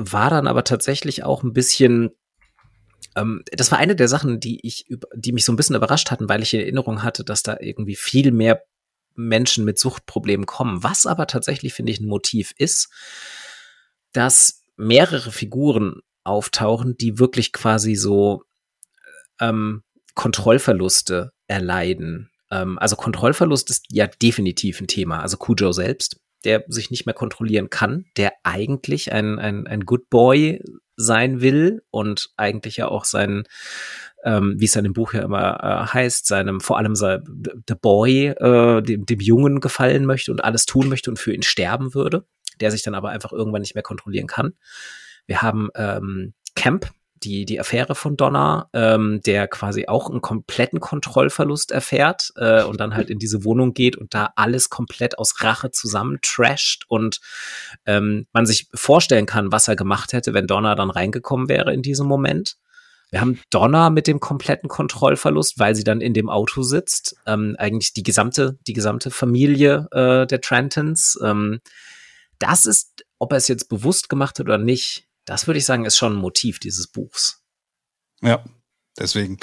war dann aber tatsächlich auch ein bisschen ähm, das war eine der Sachen, die ich, die mich so ein bisschen überrascht hatten, weil ich in Erinnerung hatte, dass da irgendwie viel mehr Menschen mit Suchtproblemen kommen. Was aber tatsächlich, finde ich, ein Motiv ist, dass mehrere Figuren auftauchen, die wirklich quasi so ähm, Kontrollverluste erleiden. Ähm, also Kontrollverlust ist ja definitiv ein Thema. Also Kujo selbst der sich nicht mehr kontrollieren kann, der eigentlich ein, ein, ein Good Boy sein will und eigentlich ja auch sein, ähm, wie es in dem Buch ja immer äh, heißt, seinem, vor allem sein, The Boy, äh, dem, dem Jungen gefallen möchte und alles tun möchte und für ihn sterben würde, der sich dann aber einfach irgendwann nicht mehr kontrollieren kann. Wir haben ähm, Camp, die, die Affäre von Donna, ähm, der quasi auch einen kompletten Kontrollverlust erfährt äh, und dann halt in diese Wohnung geht und da alles komplett aus Rache zusammen trasht und ähm, man sich vorstellen kann, was er gemacht hätte, wenn Donna dann reingekommen wäre in diesem Moment. Wir haben Donna mit dem kompletten Kontrollverlust, weil sie dann in dem Auto sitzt. Ähm, eigentlich die gesamte, die gesamte Familie äh, der Trentons. Ähm, das ist, ob er es jetzt bewusst gemacht hat oder nicht, das würde ich sagen, ist schon ein Motiv dieses Buchs. Ja, deswegen.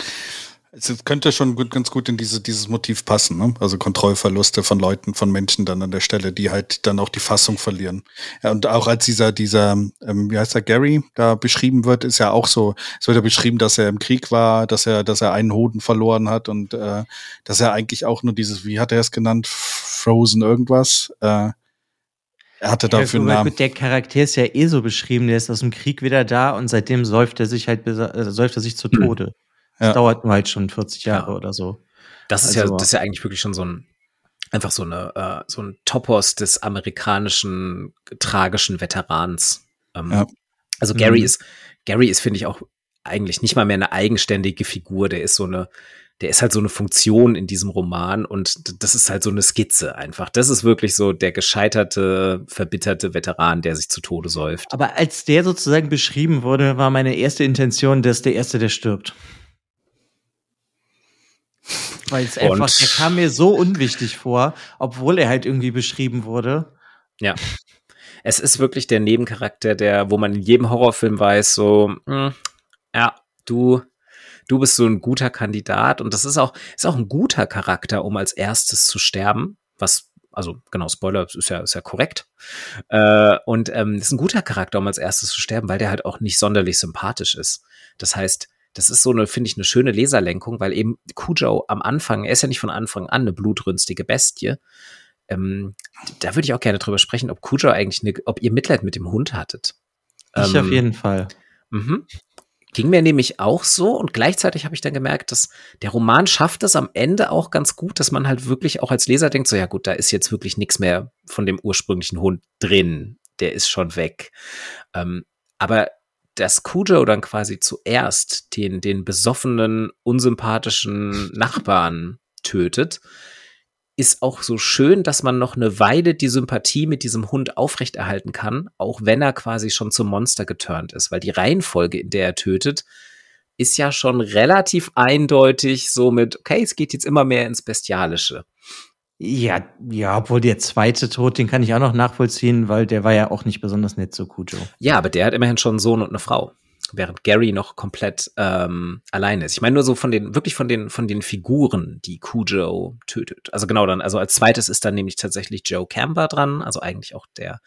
Es könnte schon gut, ganz gut in diese, dieses Motiv passen, ne? Also Kontrollverluste von Leuten, von Menschen dann an der Stelle, die halt dann auch die Fassung verlieren. Ja, und auch als dieser, dieser, ähm, wie heißt er, Gary, da beschrieben wird, ist ja auch so, es wird ja beschrieben, dass er im Krieg war, dass er, dass er einen Hoden verloren hat und äh, dass er eigentlich auch nur dieses, wie hat er es genannt, Frozen irgendwas, äh, er hatte dafür einen Namen. Der Charakter ist ja eh so beschrieben, der ist aus dem Krieg wieder da und seitdem säuft er sich halt, äh, säuft er sich zu hm. Tode. Das dauert nur halt schon 40 Jahre ja. oder so. Das ist also, ja, das ist ja eigentlich wirklich schon so ein, einfach so eine, äh, so ein Topos des amerikanischen tragischen Veterans. Ähm, ja. Also Gary mhm. ist, Gary ist, finde ich, auch eigentlich nicht mal mehr eine eigenständige Figur. Der ist so eine, der ist halt so eine Funktion in diesem Roman und das ist halt so eine Skizze einfach. Das ist wirklich so der gescheiterte, verbitterte Veteran, der sich zu Tode säuft. Aber als der sozusagen beschrieben wurde, war meine erste Intention, dass der Erste, der stirbt. Weil es einfach, der kam mir so unwichtig vor, obwohl er halt irgendwie beschrieben wurde. Ja. Es ist wirklich der Nebencharakter, der, wo man in jedem Horrorfilm weiß, so, mh, hm, ja, du, du bist so ein guter Kandidat und das ist auch, ist auch ein guter Charakter, um als erstes zu sterben, was also genau, Spoiler ist ja, ist ja korrekt. Äh, und ähm, ist ein guter Charakter, um als erstes zu sterben, weil der halt auch nicht sonderlich sympathisch ist. Das heißt, das ist so eine, finde ich, eine schöne Leserlenkung, weil eben Kujo am Anfang, er ist ja nicht von Anfang an eine blutrünstige Bestie. Ähm, da würde ich auch gerne drüber sprechen, ob Kujo eigentlich eine, ob ihr Mitleid mit dem Hund hattet. Ich ähm, auf jeden Fall. Mhm. Ging mir nämlich auch so und gleichzeitig habe ich dann gemerkt, dass der Roman schafft es am Ende auch ganz gut, dass man halt wirklich auch als Leser denkt, so ja gut, da ist jetzt wirklich nichts mehr von dem ursprünglichen Hund drin, der ist schon weg. Ähm, aber dass Kujo dann quasi zuerst den, den besoffenen, unsympathischen Nachbarn tötet, ist auch so schön, dass man noch eine Weile die Sympathie mit diesem Hund aufrechterhalten kann, auch wenn er quasi schon zum Monster geturnt ist, weil die Reihenfolge, in der er tötet, ist ja schon relativ eindeutig so mit, okay, es geht jetzt immer mehr ins Bestialische. Ja, ja, obwohl der zweite Tod, den kann ich auch noch nachvollziehen, weil der war ja auch nicht besonders nett zu Kujo. Ja, aber der hat immerhin schon einen Sohn und eine Frau während Gary noch komplett ähm, alleine ist. Ich meine nur so von den, wirklich von den, von den Figuren, die Cujo tötet. Also genau dann, also als zweites ist dann nämlich tatsächlich Joe Camber dran, also eigentlich auch der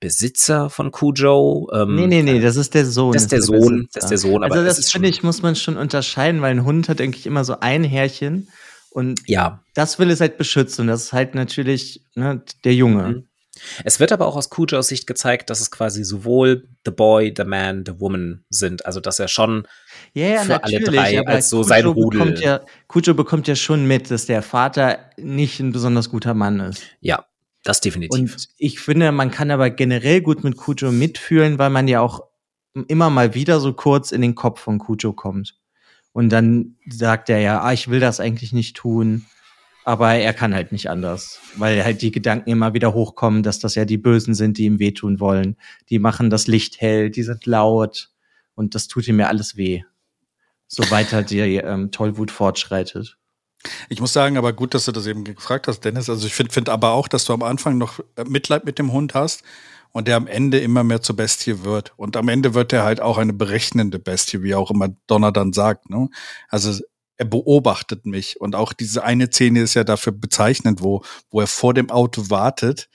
Besitzer von Cujo. Ähm, nee, nee, nee, das ist der Sohn. Das ist der, der Sohn, das ist der Sohn. Aber also das, das finde ich, muss man schon unterscheiden, weil ein Hund hat eigentlich immer so ein Härchen und ja. das will es halt beschützen. Das ist halt natürlich ne, der Junge. Mhm. Es wird aber auch aus Kujos Sicht gezeigt, dass es quasi sowohl The Boy, The Man, The Woman sind. Also dass er schon ja, für alle drei als so Kujo sein Rudel. Bekommt ja, Kujo bekommt ja schon mit, dass der Vater nicht ein besonders guter Mann ist. Ja, das definitiv. Und ich finde, man kann aber generell gut mit Kujo mitfühlen, weil man ja auch immer mal wieder so kurz in den Kopf von Kujo kommt. Und dann sagt er ja, ah, ich will das eigentlich nicht tun aber er kann halt nicht anders, weil halt die Gedanken immer wieder hochkommen, dass das ja die Bösen sind, die ihm wehtun wollen. Die machen das Licht hell, die sind laut und das tut ihm ja alles weh. So weiter die ähm, Tollwut fortschreitet. Ich muss sagen, aber gut, dass du das eben gefragt hast, Dennis. Also ich finde find aber auch, dass du am Anfang noch äh, Mitleid mit dem Hund hast und der am Ende immer mehr zur Bestie wird. Und am Ende wird er halt auch eine berechnende Bestie, wie auch immer Donner dann sagt. Ne? Also er beobachtet mich. Und auch diese eine Szene ist ja dafür bezeichnend, wo, wo er vor dem Auto wartet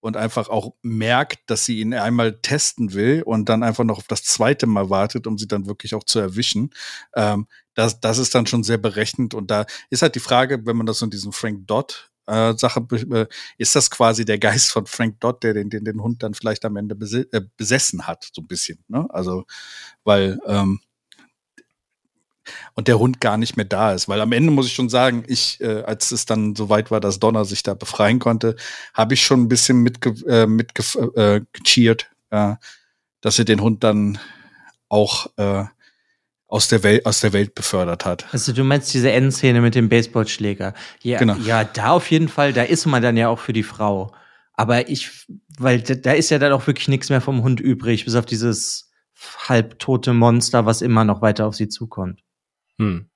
und einfach auch merkt, dass sie ihn einmal testen will und dann einfach noch auf das zweite Mal wartet, um sie dann wirklich auch zu erwischen. Ähm, das, das ist dann schon sehr berechnend. Und da ist halt die Frage, wenn man das in diesem Frank Dodd äh, Sache, äh, ist das quasi der Geist von Frank Dodd, der den, den, den Hund dann vielleicht am Ende äh, besessen hat, so ein bisschen. Ne? Also, weil ähm, und der Hund gar nicht mehr da ist. Weil am Ende muss ich schon sagen, ich, äh, als es dann so weit war, dass Donner sich da befreien konnte, habe ich schon ein bisschen mitge äh, mitge äh, gecheert, äh, dass er den Hund dann auch äh, aus der Welt aus der Welt befördert hat. Also du meinst diese Endszene mit dem Baseballschläger? Ja, genau. ja, da auf jeden Fall. Da ist man dann ja auch für die Frau. Aber ich, weil da ist ja dann auch wirklich nichts mehr vom Hund übrig, bis auf dieses halbtote Monster, was immer noch weiter auf sie zukommt. Hm.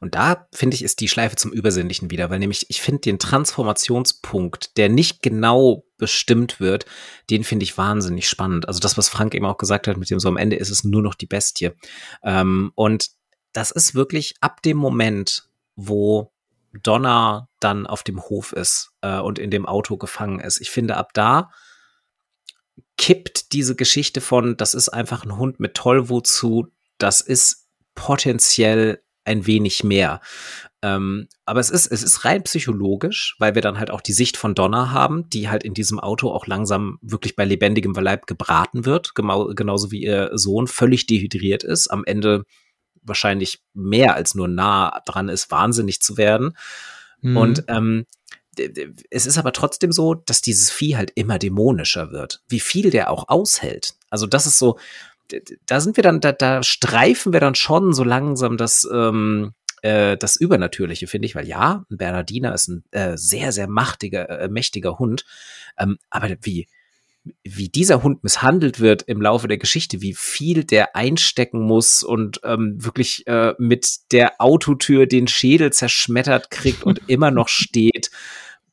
Und da finde ich, ist die Schleife zum Übersinnlichen wieder, weil nämlich ich finde den Transformationspunkt, der nicht genau bestimmt wird, den finde ich wahnsinnig spannend. Also das, was Frank eben auch gesagt hat, mit dem so am Ende ist es nur noch die Bestie. Ähm, und das ist wirklich ab dem Moment, wo Donna dann auf dem Hof ist äh, und in dem Auto gefangen ist. Ich finde, ab da kippt diese Geschichte von, das ist einfach ein Hund mit Tollwut zu, das ist potenziell ein wenig mehr. Ähm, aber es ist, es ist rein psychologisch, weil wir dann halt auch die Sicht von Donna haben, die halt in diesem Auto auch langsam wirklich bei lebendigem Leib gebraten wird, genau, genauso wie ihr Sohn völlig dehydriert ist, am Ende wahrscheinlich mehr als nur nah dran ist, wahnsinnig zu werden. Mhm. Und ähm, es ist aber trotzdem so, dass dieses Vieh halt immer dämonischer wird. Wie viel der auch aushält. Also das ist so, da sind wir dann, da, da streifen wir dann schon so langsam das, ähm, äh, das Übernatürliche, finde ich, weil ja, ein Bernardiner ist ein äh, sehr, sehr machtiger, äh, mächtiger Hund. Ähm, aber wie, wie dieser Hund misshandelt wird im Laufe der Geschichte, wie viel der einstecken muss und ähm, wirklich äh, mit der Autotür den Schädel zerschmettert kriegt und immer noch steht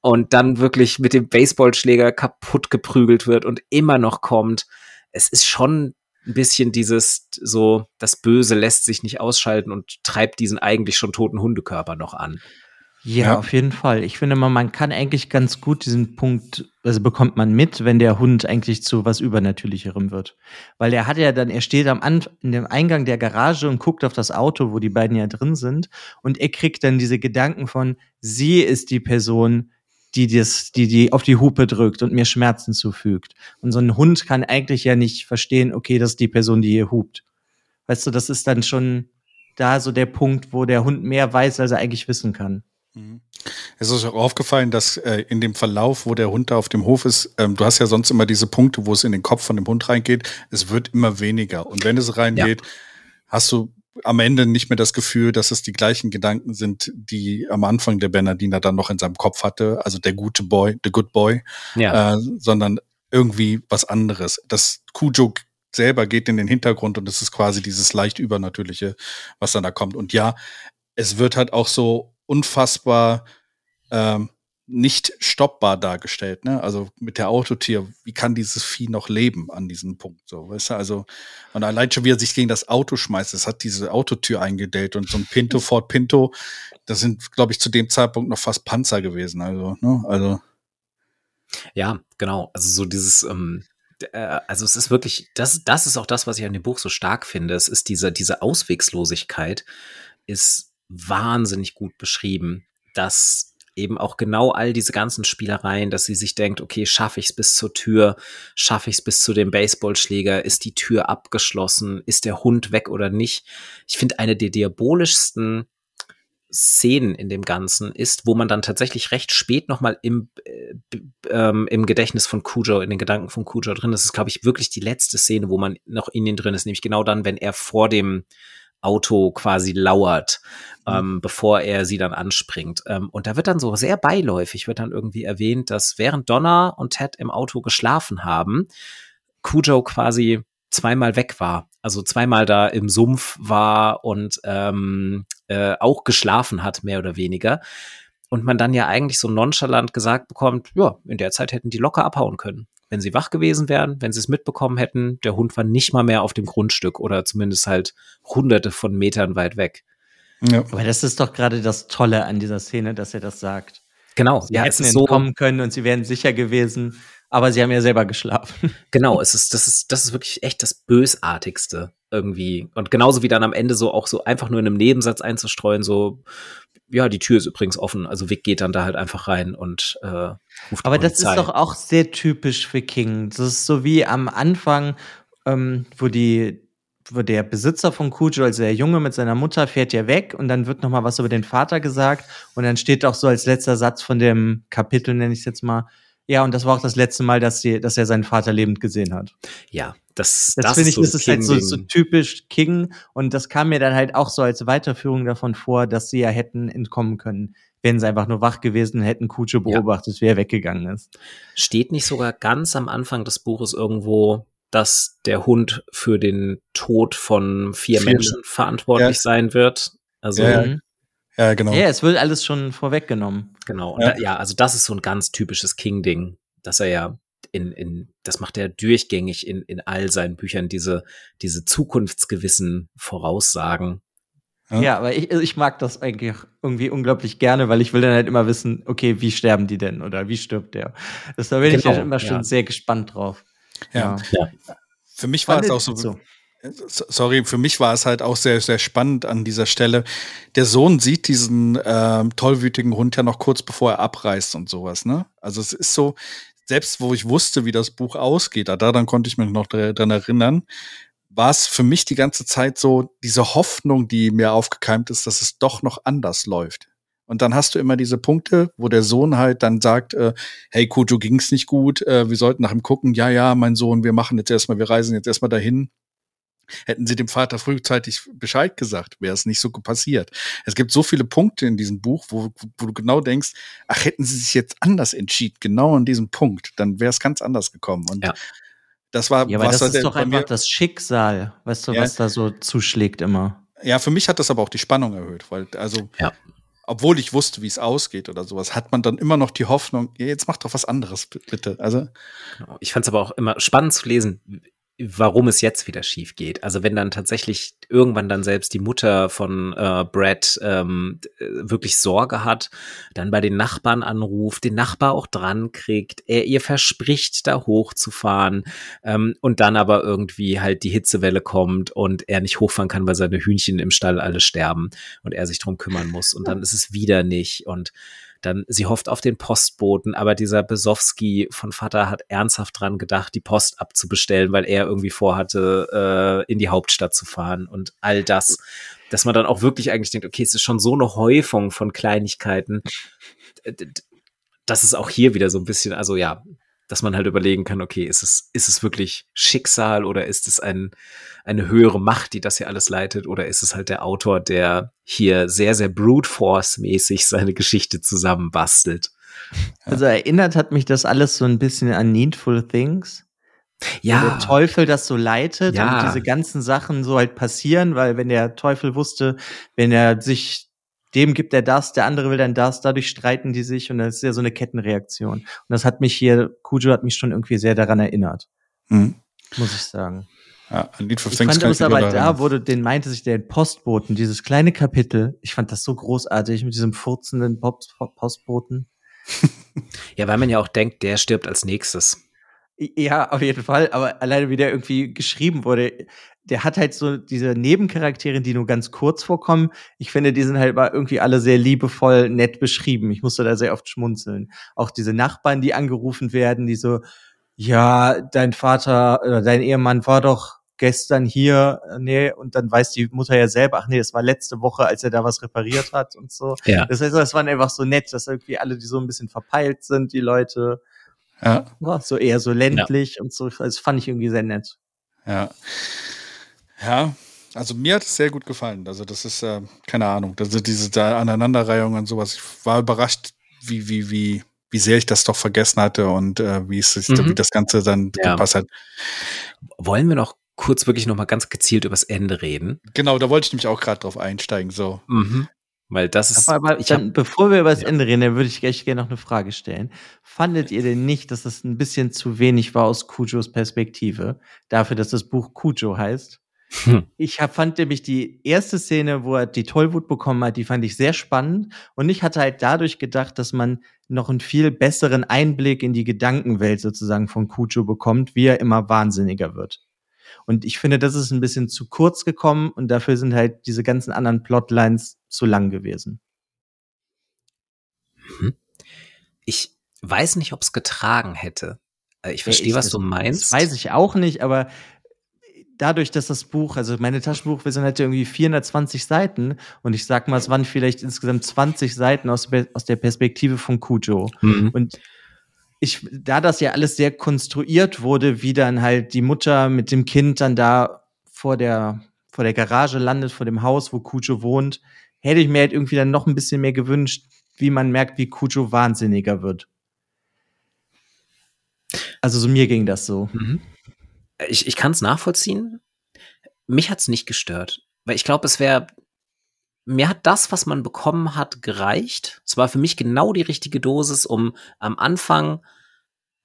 und dann wirklich mit dem Baseballschläger kaputt geprügelt wird und immer noch kommt. Es ist schon ein bisschen dieses so, das Böse lässt sich nicht ausschalten und treibt diesen eigentlich schon toten Hundekörper noch an. Ja, ja, auf jeden Fall. Ich finde mal, man kann eigentlich ganz gut diesen Punkt, also bekommt man mit, wenn der Hund eigentlich zu was Übernatürlicherem wird. Weil er hat ja dann, er steht am An in dem Eingang der Garage und guckt auf das Auto, wo die beiden ja drin sind. Und er kriegt dann diese Gedanken von, sie ist die Person, die das, die, die auf die Hupe drückt und mir Schmerzen zufügt. Und so ein Hund kann eigentlich ja nicht verstehen, okay, das ist die Person, die hier hupt. Weißt du, das ist dann schon da so der Punkt, wo der Hund mehr weiß, als er eigentlich wissen kann. Mhm. Es ist auch aufgefallen, dass äh, in dem Verlauf, wo der Hund da auf dem Hof ist, ähm, du hast ja sonst immer diese Punkte, wo es in den Kopf von dem Hund reingeht, es wird immer weniger. Und wenn es reingeht, ja. hast du am Ende nicht mehr das Gefühl, dass es die gleichen Gedanken sind, die am Anfang der Bernardiner dann noch in seinem Kopf hatte, also der gute Boy, the good boy, ja. äh, sondern irgendwie was anderes. Das Kujo selber geht in den Hintergrund und es ist quasi dieses leicht übernatürliche, was dann da kommt. Und ja, es wird halt auch so unfassbar ähm, nicht stoppbar dargestellt. Ne? Also mit der Autotier, wie kann dieses Vieh noch leben an diesem Punkt? So, weißt du, also und allein schon, wie er sich gegen das Auto schmeißt, das hat diese Autotür eingedellt und so ein Pinto Ford Pinto, das sind, glaube ich, zu dem Zeitpunkt noch fast Panzer gewesen. Also, ne? Also. Ja, genau. Also so dieses, ähm, äh, also es ist wirklich, das, das ist auch das, was ich an dem Buch so stark finde. Es ist diese, diese Auswegslosigkeit ist wahnsinnig gut beschrieben, dass eben auch genau all diese ganzen Spielereien, dass sie sich denkt, okay, schaffe ich es bis zur Tür, schaffe ich es bis zu dem Baseballschläger, ist die Tür abgeschlossen, ist der Hund weg oder nicht. Ich finde, eine der diabolischsten Szenen in dem Ganzen ist, wo man dann tatsächlich recht spät nochmal im, äh, ähm, im Gedächtnis von Cujo, in den Gedanken von Cujo drin ist. Das ist, glaube ich, wirklich die letzte Szene, wo man noch in den drin ist, nämlich genau dann, wenn er vor dem Auto quasi lauert, mhm. ähm, bevor er sie dann anspringt. Ähm, und da wird dann so sehr beiläufig, wird dann irgendwie erwähnt, dass während Donna und Ted im Auto geschlafen haben, Cujo quasi zweimal weg war. Also zweimal da im Sumpf war und ähm, äh, auch geschlafen hat, mehr oder weniger. Und man dann ja eigentlich so nonchalant gesagt bekommt, ja, in der Zeit hätten die locker abhauen können wenn sie wach gewesen wären, wenn sie es mitbekommen hätten, der Hund war nicht mal mehr auf dem Grundstück oder zumindest halt hunderte von Metern weit weg. Ja. Aber das ist doch gerade das Tolle an dieser Szene, dass er das sagt. Genau, sie ja, hätten entkommen so können und sie wären sicher gewesen, aber sie haben ja selber geschlafen. Genau, es ist, das ist, das ist wirklich echt das Bösartigste irgendwie. Und genauso wie dann am Ende so auch so einfach nur in einem Nebensatz einzustreuen, so, ja, die Tür ist übrigens offen. Also Vic geht dann da halt einfach rein und äh, ruft Aber das ist doch auch sehr typisch für King. Das ist so wie am Anfang, ähm, wo die wo der Besitzer von Cujo, also der Junge mit seiner Mutter, fährt ja weg und dann wird noch mal was über den Vater gesagt und dann steht auch so als letzter Satz von dem Kapitel, nenne ich es jetzt mal, ja, und das war auch das letzte Mal, dass, sie, dass er seinen Vater lebend gesehen hat. Ja, das, das, das finde ich, so das ist halt so, so typisch King. Und das kam mir dann halt auch so als Weiterführung davon vor, dass sie ja hätten entkommen können, wenn sie einfach nur wach gewesen hätten, Kutsche beobachtet, ja. wie er weggegangen ist. Steht nicht sogar ganz am Anfang des Buches irgendwo, dass der Hund für den Tod von vier, vier. Menschen verantwortlich ja. sein wird? Also, ja, ja, genau. Ja, es wird alles schon vorweggenommen. Genau. Ja. Da, ja, also das ist so ein ganz typisches King-Ding, dass er ja in, in, das macht er durchgängig in, in all seinen Büchern, diese, diese zukunftsgewissen Voraussagen. Ja, ja aber ich, ich mag das eigentlich irgendwie unglaublich gerne, weil ich will dann halt immer wissen, okay, wie sterben die denn oder wie stirbt der? Das, da bin genau, ich ja genau, immer schon sehr gespannt drauf. Ja. ja. Für mich war es auch so, so, sorry, für mich war es halt auch sehr, sehr spannend an dieser Stelle. Der Sohn sieht diesen äh, tollwütigen Hund ja noch kurz bevor er abreißt und sowas, ne? Also es ist so, selbst wo ich wusste, wie das Buch ausgeht, daran konnte ich mich noch dran erinnern, war es für mich die ganze Zeit so diese Hoffnung, die mir aufgekeimt ist, dass es doch noch anders läuft. Und dann hast du immer diese Punkte, wo der Sohn halt dann sagt, äh, hey Kujo, ging's nicht gut, äh, wir sollten nach ihm gucken, ja, ja, mein Sohn, wir machen jetzt erstmal, wir reisen jetzt erstmal dahin. Hätten sie dem Vater frühzeitig Bescheid gesagt, wäre es nicht so passiert. Es gibt so viele Punkte in diesem Buch, wo, wo du genau denkst, ach, hätten sie sich jetzt anders entschieden, genau an diesem Punkt, dann wäre es ganz anders gekommen. Und ja. das war, ja, aber das ist doch einfach das Schicksal, weißt du, ja. was da so zuschlägt immer. Ja, für mich hat das aber auch die Spannung erhöht, weil, also, ja. obwohl ich wusste, wie es ausgeht oder sowas, hat man dann immer noch die Hoffnung, jetzt mach doch was anderes, bitte. Also. Ich fand es aber auch immer spannend zu lesen, warum es jetzt wieder schief geht. Also wenn dann tatsächlich irgendwann dann selbst die Mutter von äh, Brad ähm, wirklich Sorge hat, dann bei den Nachbarn anruft, den Nachbar auch dran kriegt, er ihr verspricht, da hochzufahren ähm, und dann aber irgendwie halt die Hitzewelle kommt und er nicht hochfahren kann, weil seine Hühnchen im Stall alle sterben und er sich drum kümmern muss. Und dann ist es wieder nicht. Und dann, sie hofft auf den Postboten, aber dieser Besowski von Vater hat ernsthaft dran gedacht, die Post abzubestellen, weil er irgendwie vorhatte, äh, in die Hauptstadt zu fahren und all das. Dass man dann auch wirklich eigentlich denkt, okay, es ist schon so eine Häufung von Kleinigkeiten. Das ist auch hier wieder so ein bisschen, also ja, dass man halt überlegen kann, okay, ist es, ist es wirklich Schicksal oder ist es ein, eine höhere Macht, die das hier alles leitet oder ist es halt der Autor, der hier sehr, sehr brute force mäßig seine Geschichte zusammenbastelt? Also erinnert hat mich das alles so ein bisschen an Needful Things. Ja. Wo der Teufel das so leitet ja. und diese ganzen Sachen so halt passieren, weil wenn der Teufel wusste, wenn er sich dem gibt er das, der andere will dann das, dadurch streiten die sich und das ist ja so eine Kettenreaktion. Und das hat mich hier, Kujo hat mich schon irgendwie sehr daran erinnert. Mhm. Muss ich sagen. Ja, ein Lied für ich fand es aber da, wurde, den meinte sich der Postboten, dieses kleine Kapitel, ich fand das so großartig mit diesem furzenden Postboten. ja, weil man ja auch denkt, der stirbt als nächstes. Ja, auf jeden Fall, aber alleine wie der irgendwie geschrieben wurde, der hat halt so diese Nebencharaktere, die nur ganz kurz vorkommen. Ich finde, die sind halt irgendwie alle sehr liebevoll, nett beschrieben. Ich musste da sehr oft schmunzeln. Auch diese Nachbarn, die angerufen werden, die so, ja, dein Vater oder dein Ehemann war doch gestern hier, nee, und dann weiß die Mutter ja selber, ach nee, das war letzte Woche, als er da was repariert hat und so. Ja. Das heißt, das waren einfach so nett, dass irgendwie alle, die so ein bisschen verpeilt sind, die Leute. Ja. ja so eher so ländlich ja. und so. Das fand ich irgendwie sehr nett. Ja. Ja, also mir hat es sehr gut gefallen. Also das ist, äh, keine Ahnung, also diese da Aneinanderreihung und sowas. Ich war überrascht, wie, wie, wie, wie sehr ich das doch vergessen hatte und äh, wie es mhm. wie das Ganze dann ja. gepasst hat. Wollen wir noch kurz wirklich noch mal ganz gezielt übers Ende reden? Genau, da wollte ich nämlich auch gerade drauf einsteigen. So. Mhm. Weil das ist. Aber, ich dann, hab, bevor wir über das ja. Ende reden, dann würde ich gleich gerne noch eine Frage stellen. Fandet ihr denn nicht, dass das ein bisschen zu wenig war aus Kujos Perspektive? Dafür, dass das Buch Kujo heißt? Hm. Ich hab, fand nämlich die erste Szene, wo er die Tollwut bekommen hat, die fand ich sehr spannend. Und ich hatte halt dadurch gedacht, dass man noch einen viel besseren Einblick in die Gedankenwelt sozusagen von Kujo bekommt, wie er immer wahnsinniger wird. Und ich finde, das ist ein bisschen zu kurz gekommen und dafür sind halt diese ganzen anderen Plotlines zu lang gewesen. Mhm. Ich weiß nicht, ob es getragen hätte. Äh, ich verstehe, ja, was du meinst. Das weiß ich auch nicht, aber dadurch, dass das Buch, also meine Taschenbuchversion hatte irgendwie 420 Seiten und ich sag mal, es waren vielleicht insgesamt 20 Seiten aus, aus der Perspektive von Kujo. Mhm. Und ich, da das ja alles sehr konstruiert wurde, wie dann halt die Mutter mit dem Kind dann da vor der, vor der Garage landet, vor dem Haus, wo Kujo wohnt, hätte ich mir halt irgendwie dann noch ein bisschen mehr gewünscht, wie man merkt, wie Kujo wahnsinniger wird. Also so mir ging das so. Mhm ich, ich kann es nachvollziehen. Mich hat's nicht gestört, weil ich glaube, es wäre mir hat das, was man bekommen hat, gereicht. Es war für mich genau die richtige Dosis, um am Anfang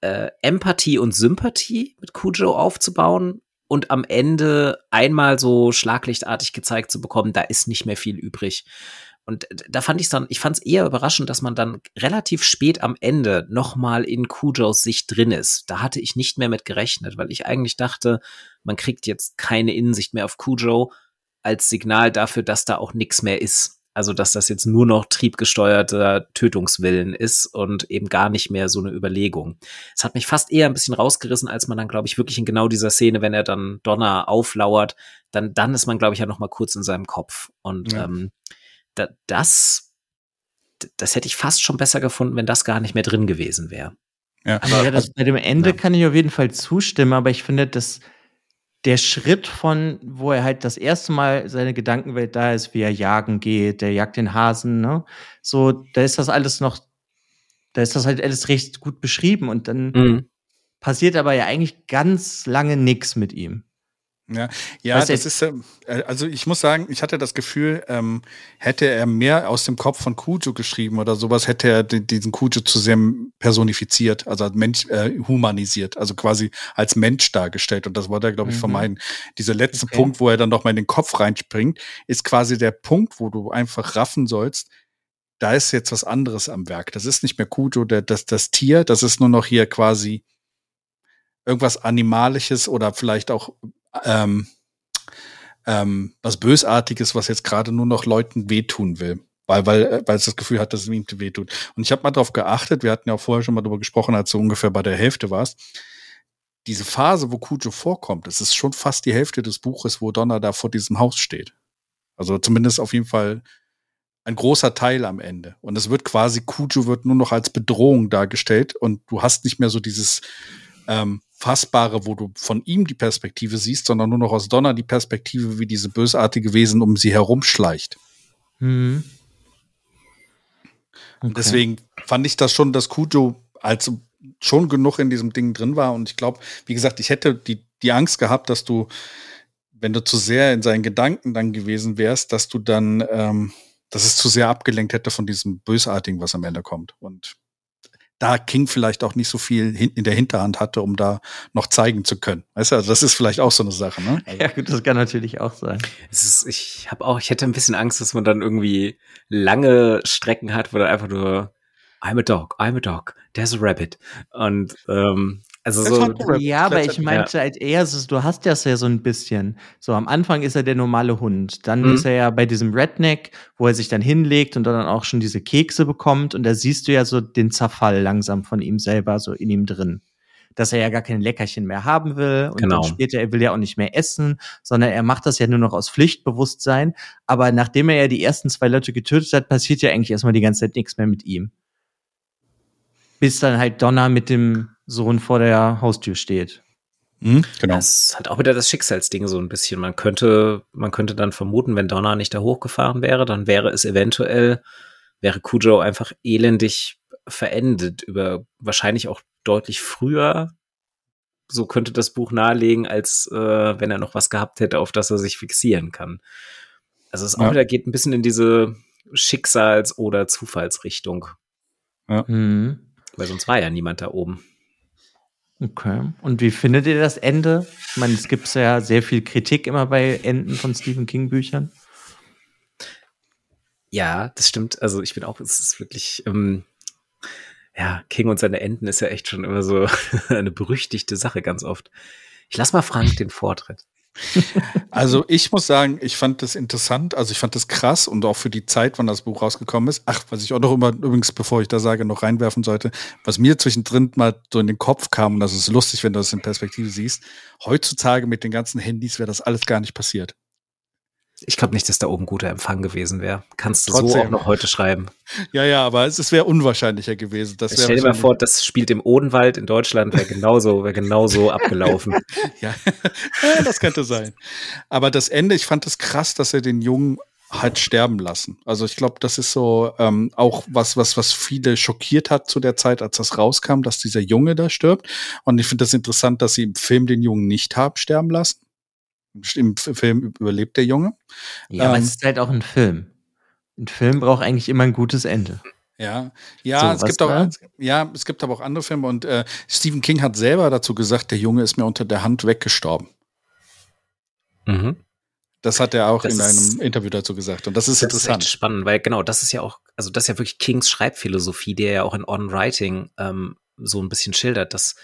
äh, Empathie und Sympathie mit Kujo aufzubauen und am Ende einmal so schlaglichtartig gezeigt zu bekommen, da ist nicht mehr viel übrig. Und da fand ich dann, ich fand es eher überraschend, dass man dann relativ spät am Ende nochmal in Kujos Sicht drin ist. Da hatte ich nicht mehr mit gerechnet, weil ich eigentlich dachte, man kriegt jetzt keine Innensicht mehr auf Kujo als Signal dafür, dass da auch nichts mehr ist. Also, dass das jetzt nur noch triebgesteuerter Tötungswillen ist und eben gar nicht mehr so eine Überlegung. Es hat mich fast eher ein bisschen rausgerissen, als man dann, glaube ich, wirklich in genau dieser Szene, wenn er dann Donner auflauert, dann, dann ist man, glaube ich, ja noch mal kurz in seinem Kopf. Und ja. ähm, da, das, das hätte ich fast schon besser gefunden, wenn das gar nicht mehr drin gewesen wäre. Ja, aber ja, das, bei dem Ende ja. kann ich auf jeden Fall zustimmen, aber ich finde, dass der Schritt von, wo er halt das erste Mal seine Gedankenwelt da ist, wie er jagen geht, der jagt den Hasen, ne? So, da ist das alles noch, da ist das halt alles recht gut beschrieben und dann mhm. passiert aber ja eigentlich ganz lange nichts mit ihm. Ja, ja das ist, äh, also ich muss sagen, ich hatte das Gefühl, ähm, hätte er mehr aus dem Kopf von Kujo geschrieben oder sowas, hätte er diesen Kujo zu sehr personifiziert, also als Mensch äh, humanisiert, also quasi als Mensch dargestellt. Und das wollte er, glaube ich, mhm. vermeiden. Dieser letzte okay. Punkt, wo er dann noch mal in den Kopf reinspringt, ist quasi der Punkt, wo du einfach raffen sollst, da ist jetzt was anderes am Werk. Das ist nicht mehr Kujo, der, das, das Tier, das ist nur noch hier quasi irgendwas Animalisches oder vielleicht auch ähm, ähm, was Bösartiges, was jetzt gerade nur noch Leuten wehtun will. Weil, weil, äh, weil es das Gefühl hat, dass es ihm wehtut. Und ich habe mal darauf geachtet, wir hatten ja auch vorher schon mal darüber gesprochen, als du ungefähr bei der Hälfte warst. Diese Phase, wo Kujo vorkommt, es ist schon fast die Hälfte des Buches, wo Donner da vor diesem Haus steht. Also zumindest auf jeden Fall ein großer Teil am Ende. Und es wird quasi, Kujo wird nur noch als Bedrohung dargestellt und du hast nicht mehr so dieses ähm, Fassbare, wo du von ihm die Perspektive siehst, sondern nur noch aus Donner die Perspektive, wie diese bösartige Wesen um sie herumschleicht. Mhm. Okay. Deswegen fand ich das schon, dass Kujo als schon genug in diesem Ding drin war. Und ich glaube, wie gesagt, ich hätte die, die Angst gehabt, dass du, wenn du zu sehr in seinen Gedanken dann gewesen wärst, dass du dann, ähm, dass es zu sehr abgelenkt hätte von diesem Bösartigen, was am Ende kommt. Und da King vielleicht auch nicht so viel in der Hinterhand hatte, um da noch zeigen zu können. Weißt du, also das ist vielleicht auch so eine Sache, ne? Ja, gut, das kann natürlich auch sein. Es ist, ich habe auch, ich hätte ein bisschen Angst, dass man dann irgendwie lange Strecken hat, wo dann einfach nur I'm a dog, I'm a dog, there's a rabbit. Und ähm, also so, ja, aber ich meinte ja. halt eher, so, du hast das ja so ein bisschen. So am Anfang ist er der normale Hund. Dann mhm. ist er ja bei diesem Redneck, wo er sich dann hinlegt und dann auch schon diese Kekse bekommt. Und da siehst du ja so den Zerfall langsam von ihm selber so in ihm drin. Dass er ja gar kein Leckerchen mehr haben will. Und genau. dann später, er will ja auch nicht mehr essen, sondern er macht das ja nur noch aus Pflichtbewusstsein. Aber nachdem er ja die ersten zwei Leute getötet hat, passiert ja eigentlich erstmal die ganze Zeit nichts mehr mit ihm. Bis dann halt Donner mit dem Sohn vor der Haustür steht. Mhm, genau. Das hat auch wieder das Schicksalsding so ein bisschen. Man könnte, man könnte dann vermuten, wenn Donner nicht da hochgefahren wäre, dann wäre es eventuell, wäre Kujo einfach elendig verendet über wahrscheinlich auch deutlich früher. So könnte das Buch nahelegen, als äh, wenn er noch was gehabt hätte, auf das er sich fixieren kann. Also es ja. auch wieder geht ein bisschen in diese Schicksals- oder Zufallsrichtung. Ja. Mhm. Weil sonst war ja niemand da oben. Okay. Und wie findet ihr das Ende? Ich meine, es gibt ja sehr viel Kritik immer bei Enden von Stephen King Büchern. Ja, das stimmt. Also ich bin auch, es ist wirklich, ähm, ja, King und seine Enden ist ja echt schon immer so eine berüchtigte Sache ganz oft. Ich lass mal Frank den Vortritt. Also ich muss sagen, ich fand das interessant, also ich fand das krass und auch für die Zeit, wann das Buch rausgekommen ist. Ach, was ich auch noch immer, übrigens, bevor ich da sage, noch reinwerfen sollte, was mir zwischendrin mal so in den Kopf kam, und das ist lustig, wenn du das in Perspektive siehst, heutzutage mit den ganzen Handys wäre das alles gar nicht passiert. Ich glaube nicht, dass da oben guter Empfang gewesen wäre. Kannst du Trotzdem. so auch noch heute schreiben. Ja, ja, aber es, es wäre unwahrscheinlicher gewesen. Das Stell dir mal vor, das spielt im Odenwald in Deutschland, wäre genauso, wäre genauso abgelaufen. ja. ja, das könnte sein. Aber das Ende, ich fand es das krass, dass er den Jungen halt sterben lassen. Also ich glaube, das ist so ähm, auch was, was, was viele schockiert hat zu der Zeit, als das rauskam, dass dieser Junge da stirbt. Und ich finde das interessant, dass sie im Film den Jungen nicht haben sterben lassen im Film überlebt der Junge. Ja, ähm, aber es ist halt auch ein Film. Ein Film braucht eigentlich immer ein gutes Ende. Ja, ja, so, es gibt auch, ja, es gibt aber auch andere Filme und äh, Stephen King hat selber dazu gesagt, der Junge ist mir unter der Hand weggestorben. Mhm. Das hat er auch das in einem Interview dazu gesagt. Und das ist das interessant. Ist spannend, weil genau, das ist ja auch, also das ist ja wirklich Kings Schreibphilosophie, der ja auch in On Writing ähm, so ein bisschen schildert, dass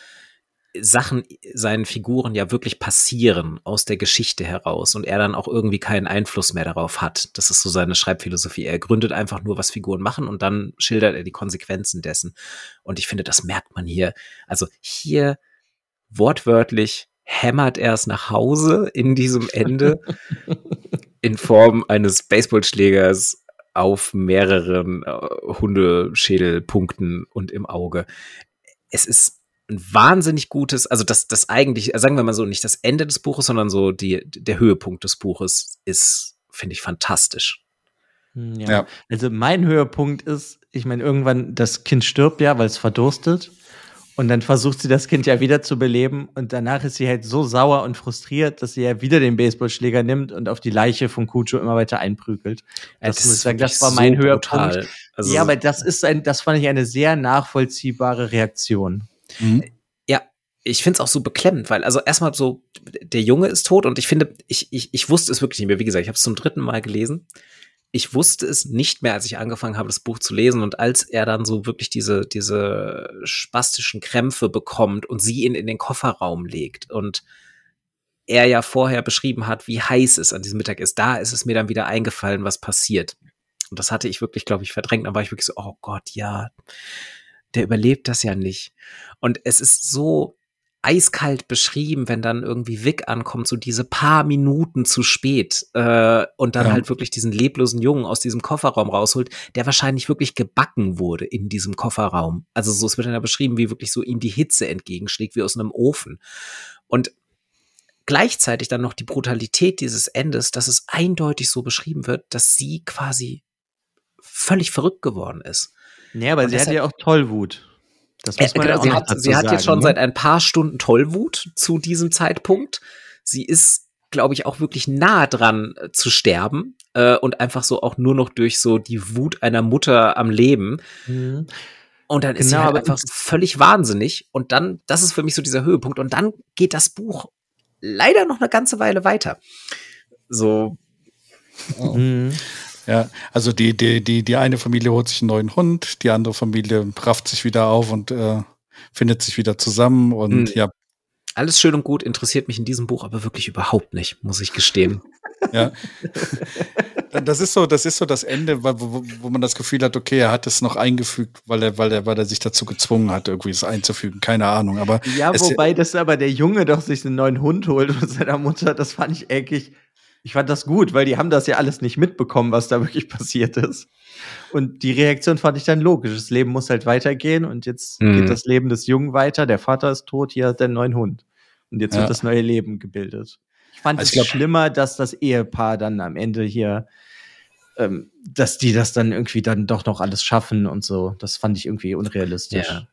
Sachen seinen Figuren ja wirklich passieren aus der Geschichte heraus und er dann auch irgendwie keinen Einfluss mehr darauf hat. Das ist so seine Schreibphilosophie. Er gründet einfach nur, was Figuren machen und dann schildert er die Konsequenzen dessen. Und ich finde, das merkt man hier. Also hier wortwörtlich hämmert er es nach Hause in diesem Ende in Form eines Baseballschlägers auf mehreren äh, Hundeschädelpunkten und im Auge. Es ist ein wahnsinnig gutes, also das, das eigentlich, sagen wir mal so, nicht das Ende des Buches, sondern so die, der Höhepunkt des Buches ist, finde ich, fantastisch. Hm, ja. ja. Also mein Höhepunkt ist, ich meine, irgendwann das Kind stirbt ja, weil es verdurstet. Und dann versucht sie das Kind ja wieder zu beleben und danach ist sie halt so sauer und frustriert, dass sie ja wieder den Baseballschläger nimmt und auf die Leiche von Kucho immer weiter einprügelt. Das, das muss ich sagen, das war mein so Höhepunkt. Also ja, aber das ist ein, das fand ich eine sehr nachvollziehbare Reaktion. Mhm. Ja, ich finde es auch so beklemmend, weil also erstmal so der Junge ist tot und ich finde, ich, ich, ich wusste es wirklich nicht mehr. Wie gesagt, ich habe es zum dritten Mal gelesen ich wusste es nicht mehr, als ich angefangen habe, das Buch zu lesen und als er dann so wirklich diese, diese spastischen Krämpfe bekommt und sie ihn in den Kofferraum legt und er ja vorher beschrieben hat, wie heiß es an diesem Mittag ist, da ist es mir dann wieder eingefallen, was passiert. Und das hatte ich wirklich, glaube ich, verdrängt. Dann war ich wirklich so, oh Gott, ja, der überlebt das ja nicht. Und es ist so, eiskalt beschrieben, wenn dann irgendwie Vic ankommt, so diese paar Minuten zu spät äh, und dann ja. halt wirklich diesen leblosen Jungen aus diesem Kofferraum rausholt, der wahrscheinlich wirklich gebacken wurde in diesem Kofferraum. Also so, es wird dann ja beschrieben, wie wirklich so ihm die Hitze entgegenschlägt, wie aus einem Ofen. Und gleichzeitig dann noch die Brutalität dieses Endes, dass es eindeutig so beschrieben wird, dass sie quasi völlig verrückt geworden ist. Ja, aber und sie hat ja auch Tollwut. Das muss man äh, genau, sie hat, sie hat jetzt schon ne? seit ein paar Stunden Tollwut zu diesem Zeitpunkt. Sie ist, glaube ich, auch wirklich nahe dran äh, zu sterben äh, und einfach so auch nur noch durch so die Wut einer Mutter am Leben. Mhm. Und dann ist genau, sie halt einfach völlig wahnsinnig. Und dann, das ist für mich so dieser Höhepunkt. Und dann geht das Buch leider noch eine ganze Weile weiter. So. Oh. Ja, also die, die, die, die eine Familie holt sich einen neuen Hund, die andere Familie rafft sich wieder auf und äh, findet sich wieder zusammen und mhm. ja. Alles schön und gut, interessiert mich in diesem Buch aber wirklich überhaupt nicht, muss ich gestehen. ja. Das ist so, das ist so das Ende, wo, wo man das Gefühl hat, okay, er hat es noch eingefügt, weil er, weil er, weil er sich dazu gezwungen hat, irgendwie es einzufügen. Keine Ahnung. Aber ja, wobei das aber der Junge doch sich einen neuen Hund holt von seiner Mutter, das fand ich eigentlich ich fand das gut, weil die haben das ja alles nicht mitbekommen, was da wirklich passiert ist. Und die Reaktion fand ich dann logisch. Das Leben muss halt weitergehen und jetzt mhm. geht das Leben des Jungen weiter. Der Vater ist tot, hier hat der neuen Hund. Und jetzt ja. wird das neue Leben gebildet. Ich fand also es glaub, schlimmer, dass das Ehepaar dann am Ende hier, ähm, dass die das dann irgendwie dann doch noch alles schaffen und so. Das fand ich irgendwie unrealistisch. Ja.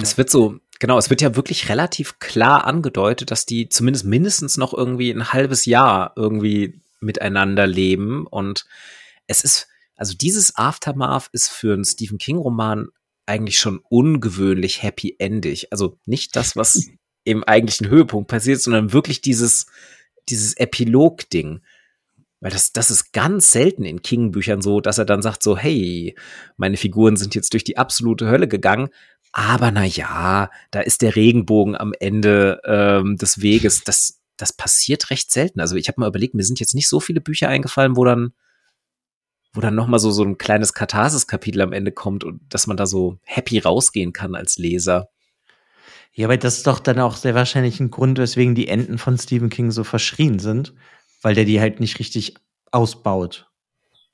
Es wird so, genau, es wird ja wirklich relativ klar angedeutet, dass die zumindest mindestens noch irgendwie ein halbes Jahr irgendwie miteinander leben. Und es ist, also dieses Aftermath ist für einen Stephen King-Roman eigentlich schon ungewöhnlich happy-endig. Also nicht das, was im eigentlichen Höhepunkt passiert, sondern wirklich dieses, dieses Epilog-Ding. Weil das, das ist ganz selten in King-Büchern so, dass er dann sagt so, hey, meine Figuren sind jetzt durch die absolute Hölle gegangen, aber na ja, da ist der Regenbogen am Ende ähm, des Weges. Das, das passiert recht selten. Also ich habe mal überlegt, mir sind jetzt nicht so viele Bücher eingefallen, wo dann, wo dann noch mal so so ein kleines Katharsis-Kapitel am Ende kommt und dass man da so happy rausgehen kann als Leser. Ja, aber das ist doch dann auch sehr wahrscheinlich ein Grund, weswegen die Enden von Stephen King so verschrien sind, weil der die halt nicht richtig ausbaut.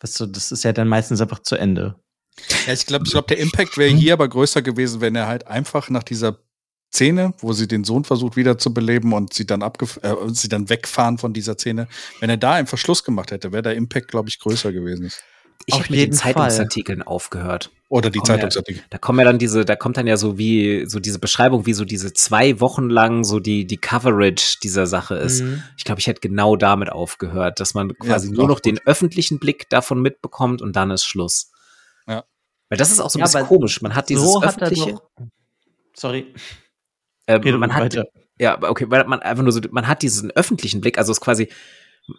Weißt du, das ist ja dann meistens einfach zu Ende. Ja, ich glaube, ich glaub, der Impact wäre hier aber größer gewesen, wenn er halt einfach nach dieser Szene, wo sie den Sohn versucht wiederzubeleben und sie dann abgef äh, sie dann wegfahren von dieser Szene, wenn er da einfach Schluss gemacht hätte, wäre der Impact, glaube ich, größer gewesen. Ich habe mit den Zeitungsartikeln Fall. aufgehört. Oder die Zeitungsartikel. Ja, da kommen ja dann diese, da kommt dann ja so wie so diese Beschreibung, wie so diese zwei Wochen lang so die die Coverage dieser Sache ist. Mhm. Ich glaube, ich hätte genau damit aufgehört, dass man quasi ja, nur noch gut. den öffentlichen Blick davon mitbekommt und dann ist Schluss. Ja. Weil das ist auch so ein ja, bisschen komisch. Man hat dieses so öffentliche. Hat sorry. Ähm, man hat, weiter. ja, okay, weil man einfach nur so, man hat diesen öffentlichen Blick, also es ist quasi,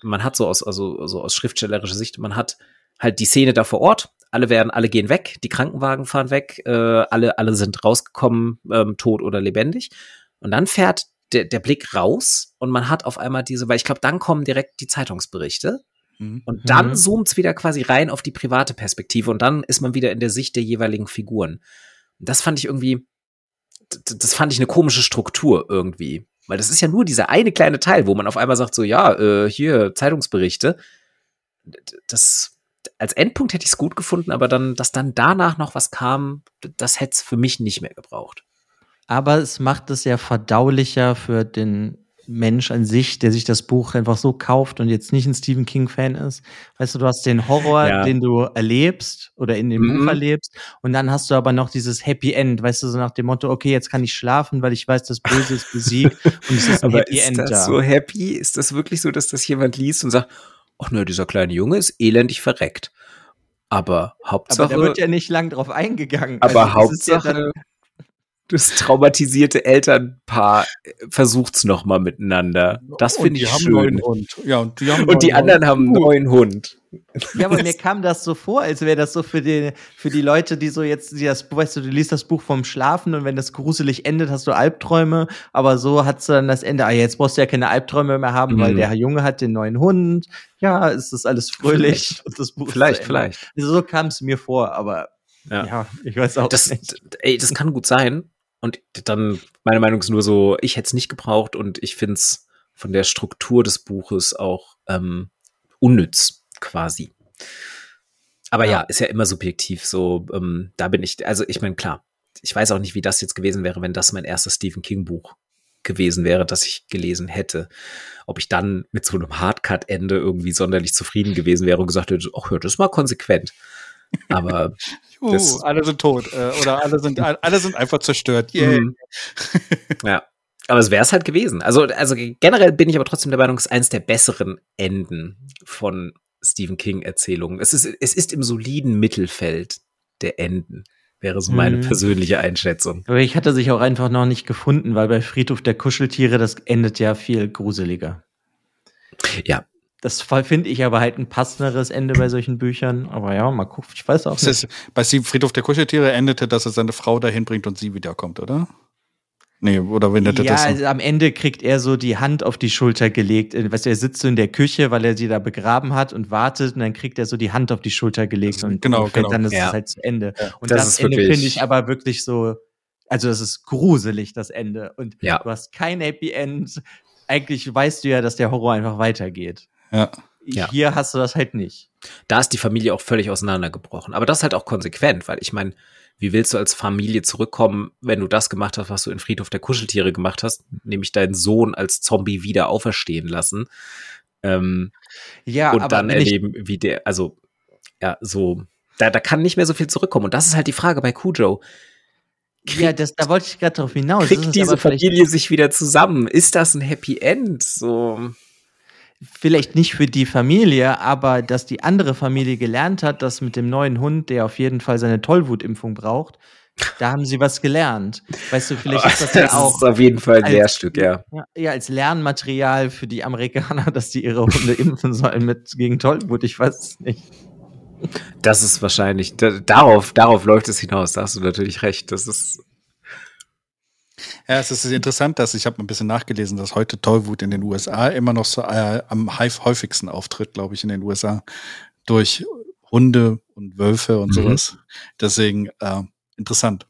man hat so aus, also, also aus schriftstellerischer Sicht, man hat halt die Szene da vor Ort, alle werden, alle gehen weg, die Krankenwagen fahren weg, äh, alle, alle sind rausgekommen, ähm, tot oder lebendig. Und dann fährt der, der Blick raus und man hat auf einmal diese, weil ich glaube, dann kommen direkt die Zeitungsberichte. Mhm. Und dann mhm. zoomt es wieder quasi rein auf die private Perspektive und dann ist man wieder in der Sicht der jeweiligen Figuren. Und das fand ich irgendwie, das fand ich eine komische Struktur irgendwie. Weil das ist ja nur dieser eine kleine Teil, wo man auf einmal sagt, so, ja, äh, hier, Zeitungsberichte. Das, als Endpunkt hätte ich es gut gefunden, aber dann, dass dann danach noch was kam, das hätte es für mich nicht mehr gebraucht. Aber es macht es ja verdaulicher für den Mensch an sich, der sich das Buch einfach so kauft und jetzt nicht ein Stephen King-Fan ist. Weißt du, du hast den Horror, ja. den du erlebst oder in dem mhm. Buch erlebst und dann hast du aber noch dieses Happy End, weißt du, so nach dem Motto, okay, jetzt kann ich schlafen, weil ich weiß, das Böse ist besiegt und es ist ein aber Happy ist End das da. so happy? Ist das wirklich so, dass das jemand liest und sagt, ach ne, dieser kleine Junge ist elendig verreckt. Aber Hauptsache. Aber da wird ja nicht lang drauf eingegangen. Aber also, Hauptsache, ja das traumatisierte Elternpaar versucht's noch mal miteinander. Das finde ich schön. Ja, und die, haben und die anderen Hund. haben einen neuen Hund. Ja, aber mir kam das so vor, als wäre das so für die, für die Leute, die so jetzt, die das, weißt du, du liest das Buch vom Schlafen und wenn das gruselig endet, hast du Albträume, aber so hat's dann das Ende, ah, jetzt brauchst du ja keine Albträume mehr haben, mhm. weil der Junge hat den neuen Hund, ja, ist das alles fröhlich. Vielleicht, das Buch vielleicht. vielleicht. Also so kam es mir vor, aber ja. ja. ich weiß auch das, nicht. Ey, das kann gut sein. Und dann, meine Meinung ist nur so, ich hätte es nicht gebraucht und ich finde es von der Struktur des Buches auch ähm, unnütz, quasi. Aber ja. ja, ist ja immer subjektiv. So, ähm, da bin ich, also ich meine, klar, ich weiß auch nicht, wie das jetzt gewesen wäre, wenn das mein erstes Stephen King-Buch gewesen wäre, das ich gelesen hätte. Ob ich dann mit so einem Hardcut-Ende irgendwie sonderlich zufrieden gewesen wäre und gesagt hätte, ach ja, das ist mal konsequent. Aber uh, alle sind tot äh, oder alle sind alle sind einfach zerstört. Yeah. Mhm. ja. Aber es wäre es halt gewesen. Also, also generell bin ich aber trotzdem der Meinung, es ist eines der besseren Enden von Stephen King-Erzählungen. Es ist, es ist im soliden Mittelfeld der Enden, wäre so meine mhm. persönliche Einschätzung. Aber ich hatte sich auch einfach noch nicht gefunden, weil bei Friedhof der Kuscheltiere, das endet ja viel gruseliger. Ja, das finde ich aber halt ein passenderes Ende bei solchen Büchern. Aber ja, mal gucken, ich weiß auch nicht. Ist, bei Friedhof der Kuscheltiere endete, dass er seine Frau dahin bringt und sie wiederkommt, oder? Nee, oder wenn ja, das? Ja, also am Ende kriegt er so die Hand auf die Schulter gelegt. Äh, weißt du, er sitzt so in der Küche, weil er sie da begraben hat und wartet und dann kriegt er so die Hand auf die Schulter gelegt und genau, genau. dann ist ja. es halt zu Ende. Ja. Und das, das Ende finde ich aber wirklich so, also das ist gruselig, das Ende. Und ja. du hast kein Happy End. Eigentlich weißt du ja, dass der Horror einfach weitergeht. Ja. Hier hast du das halt nicht. Da ist die Familie auch völlig auseinandergebrochen. Aber das ist halt auch konsequent, weil ich meine, wie willst du als Familie zurückkommen, wenn du das gemacht hast, was du in Friedhof der Kuscheltiere gemacht hast, nämlich deinen Sohn als Zombie wieder auferstehen lassen? Ähm, ja, und dann erleben, wie der, also ja, so, da, da kann nicht mehr so viel zurückkommen. Und das ist halt die Frage bei Cujo. Kriegt, ja, das, da wollte ich gerade darauf hinaus. Kriegt diese Familie sich wieder zusammen? Ist das ein Happy End? So vielleicht nicht für die Familie, aber dass die andere Familie gelernt hat, dass mit dem neuen Hund, der auf jeden Fall seine Tollwutimpfung braucht, da haben sie was gelernt. Weißt du, vielleicht ist das, das ja auch. Das ist auf jeden Fall ein als, Lehrstück, ja. ja. als Lernmaterial für die Amerikaner, dass die ihre Hunde impfen sollen mit gegen Tollwut. Ich weiß es nicht. Das ist wahrscheinlich, darauf, darauf läuft es hinaus, da hast du natürlich recht. Das ist ja, es ist interessant, dass ich habe ein bisschen nachgelesen, dass heute Tollwut in den USA immer noch so äh, am häufigsten auftritt, glaube ich, in den USA durch Hunde und Wölfe und mhm. sowas. Deswegen äh, interessant.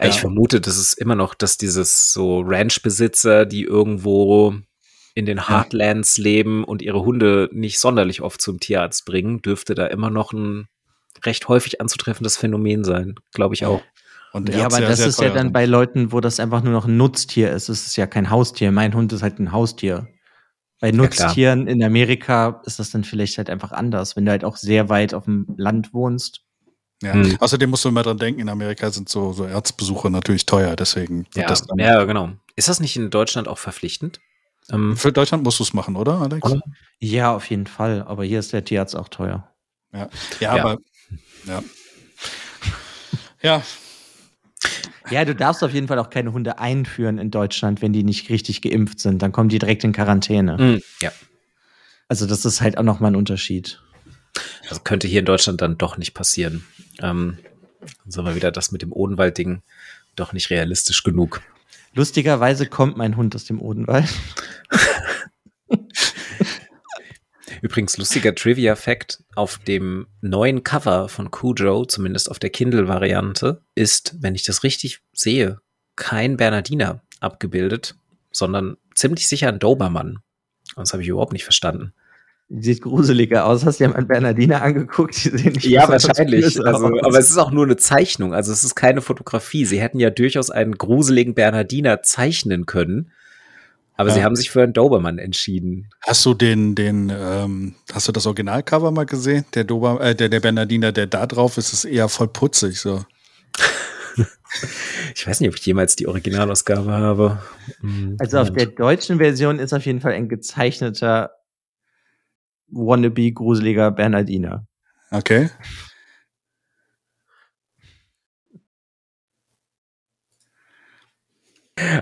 Ich ja. vermute, das ist immer noch, dass dieses so Ranchbesitzer, die irgendwo in den Heartlands ja. leben und ihre Hunde nicht sonderlich oft zum Tierarzt bringen, dürfte da immer noch ein recht häufig anzutreffendes Phänomen sein, glaube ich auch. Und ja, aber das ist ja dann bei Leuten, wo das einfach nur noch ein Nutztier ist. Es ist ja kein Haustier. Mein Hund ist halt ein Haustier. Bei Nutztieren ja, in Amerika ist das dann vielleicht halt einfach anders, wenn du halt auch sehr weit auf dem Land wohnst. Ja, hm. außerdem musst du immer dran denken, in Amerika sind so, so Erzbesuche natürlich teuer, deswegen ja, das dann Ja, genau. Ist das nicht in Deutschland auch verpflichtend? Ähm, Für Deutschland musst du es machen, oder, Alex? Oder? Ja, auf jeden Fall. Aber hier ist der Tierarzt auch teuer. Ja, ja, ja. aber ja. Ja, ja, du darfst auf jeden Fall auch keine Hunde einführen in Deutschland, wenn die nicht richtig geimpft sind. Dann kommen die direkt in Quarantäne. Mhm, ja. Also das ist halt auch nochmal ein Unterschied. Also könnte hier in Deutschland dann doch nicht passieren. Ähm, dann sind wir wieder das mit dem Odenwald-Ding doch nicht realistisch genug. Lustigerweise kommt mein Hund aus dem Odenwald. Übrigens, lustiger Trivia-Fact: Auf dem neuen Cover von Cujo, zumindest auf der Kindle-Variante, ist, wenn ich das richtig sehe, kein Bernardiner abgebildet, sondern ziemlich sicher ein Dobermann. Das habe ich überhaupt nicht verstanden. Sieht gruseliger aus. Hast du ja mal Bernardiner angeguckt? Die sehen nicht ja, wahrscheinlich. Also, aber es ist auch nur eine Zeichnung. Also es ist keine Fotografie. Sie hätten ja durchaus einen gruseligen Bernardiner zeichnen können Aber ja. sie haben sich für einen Dobermann entschieden. Hast du den, den, ähm, hast du das Originalcover mal gesehen? Der Dober, äh, der, der Bernardiner, der da drauf ist, ist eher voll putzig, so. ich weiß nicht, ob ich jemals die Originalausgabe habe. Hm, also auf der deutschen Version ist auf jeden Fall ein gezeichneter wannabe gruseliger Bernardiner. Okay.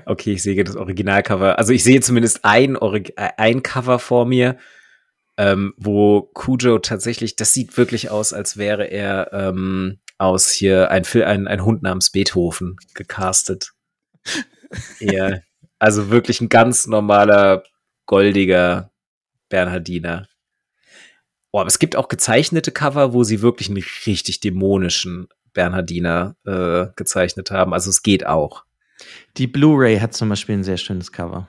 Okay, ich sehe das Originalcover. Also ich sehe zumindest ein, Orig äh, ein Cover vor mir, ähm, wo Cujo tatsächlich, das sieht wirklich aus, als wäre er ähm, aus hier ein, ein, ein Hund namens Beethoven gecastet. ja, also wirklich ein ganz normaler, goldiger Bernhardiner. Oh, aber es gibt auch gezeichnete Cover, wo sie wirklich einen richtig dämonischen Bernhardiner äh, gezeichnet haben. Also es geht auch. Die Blu-ray hat zum Beispiel ein sehr schönes Cover.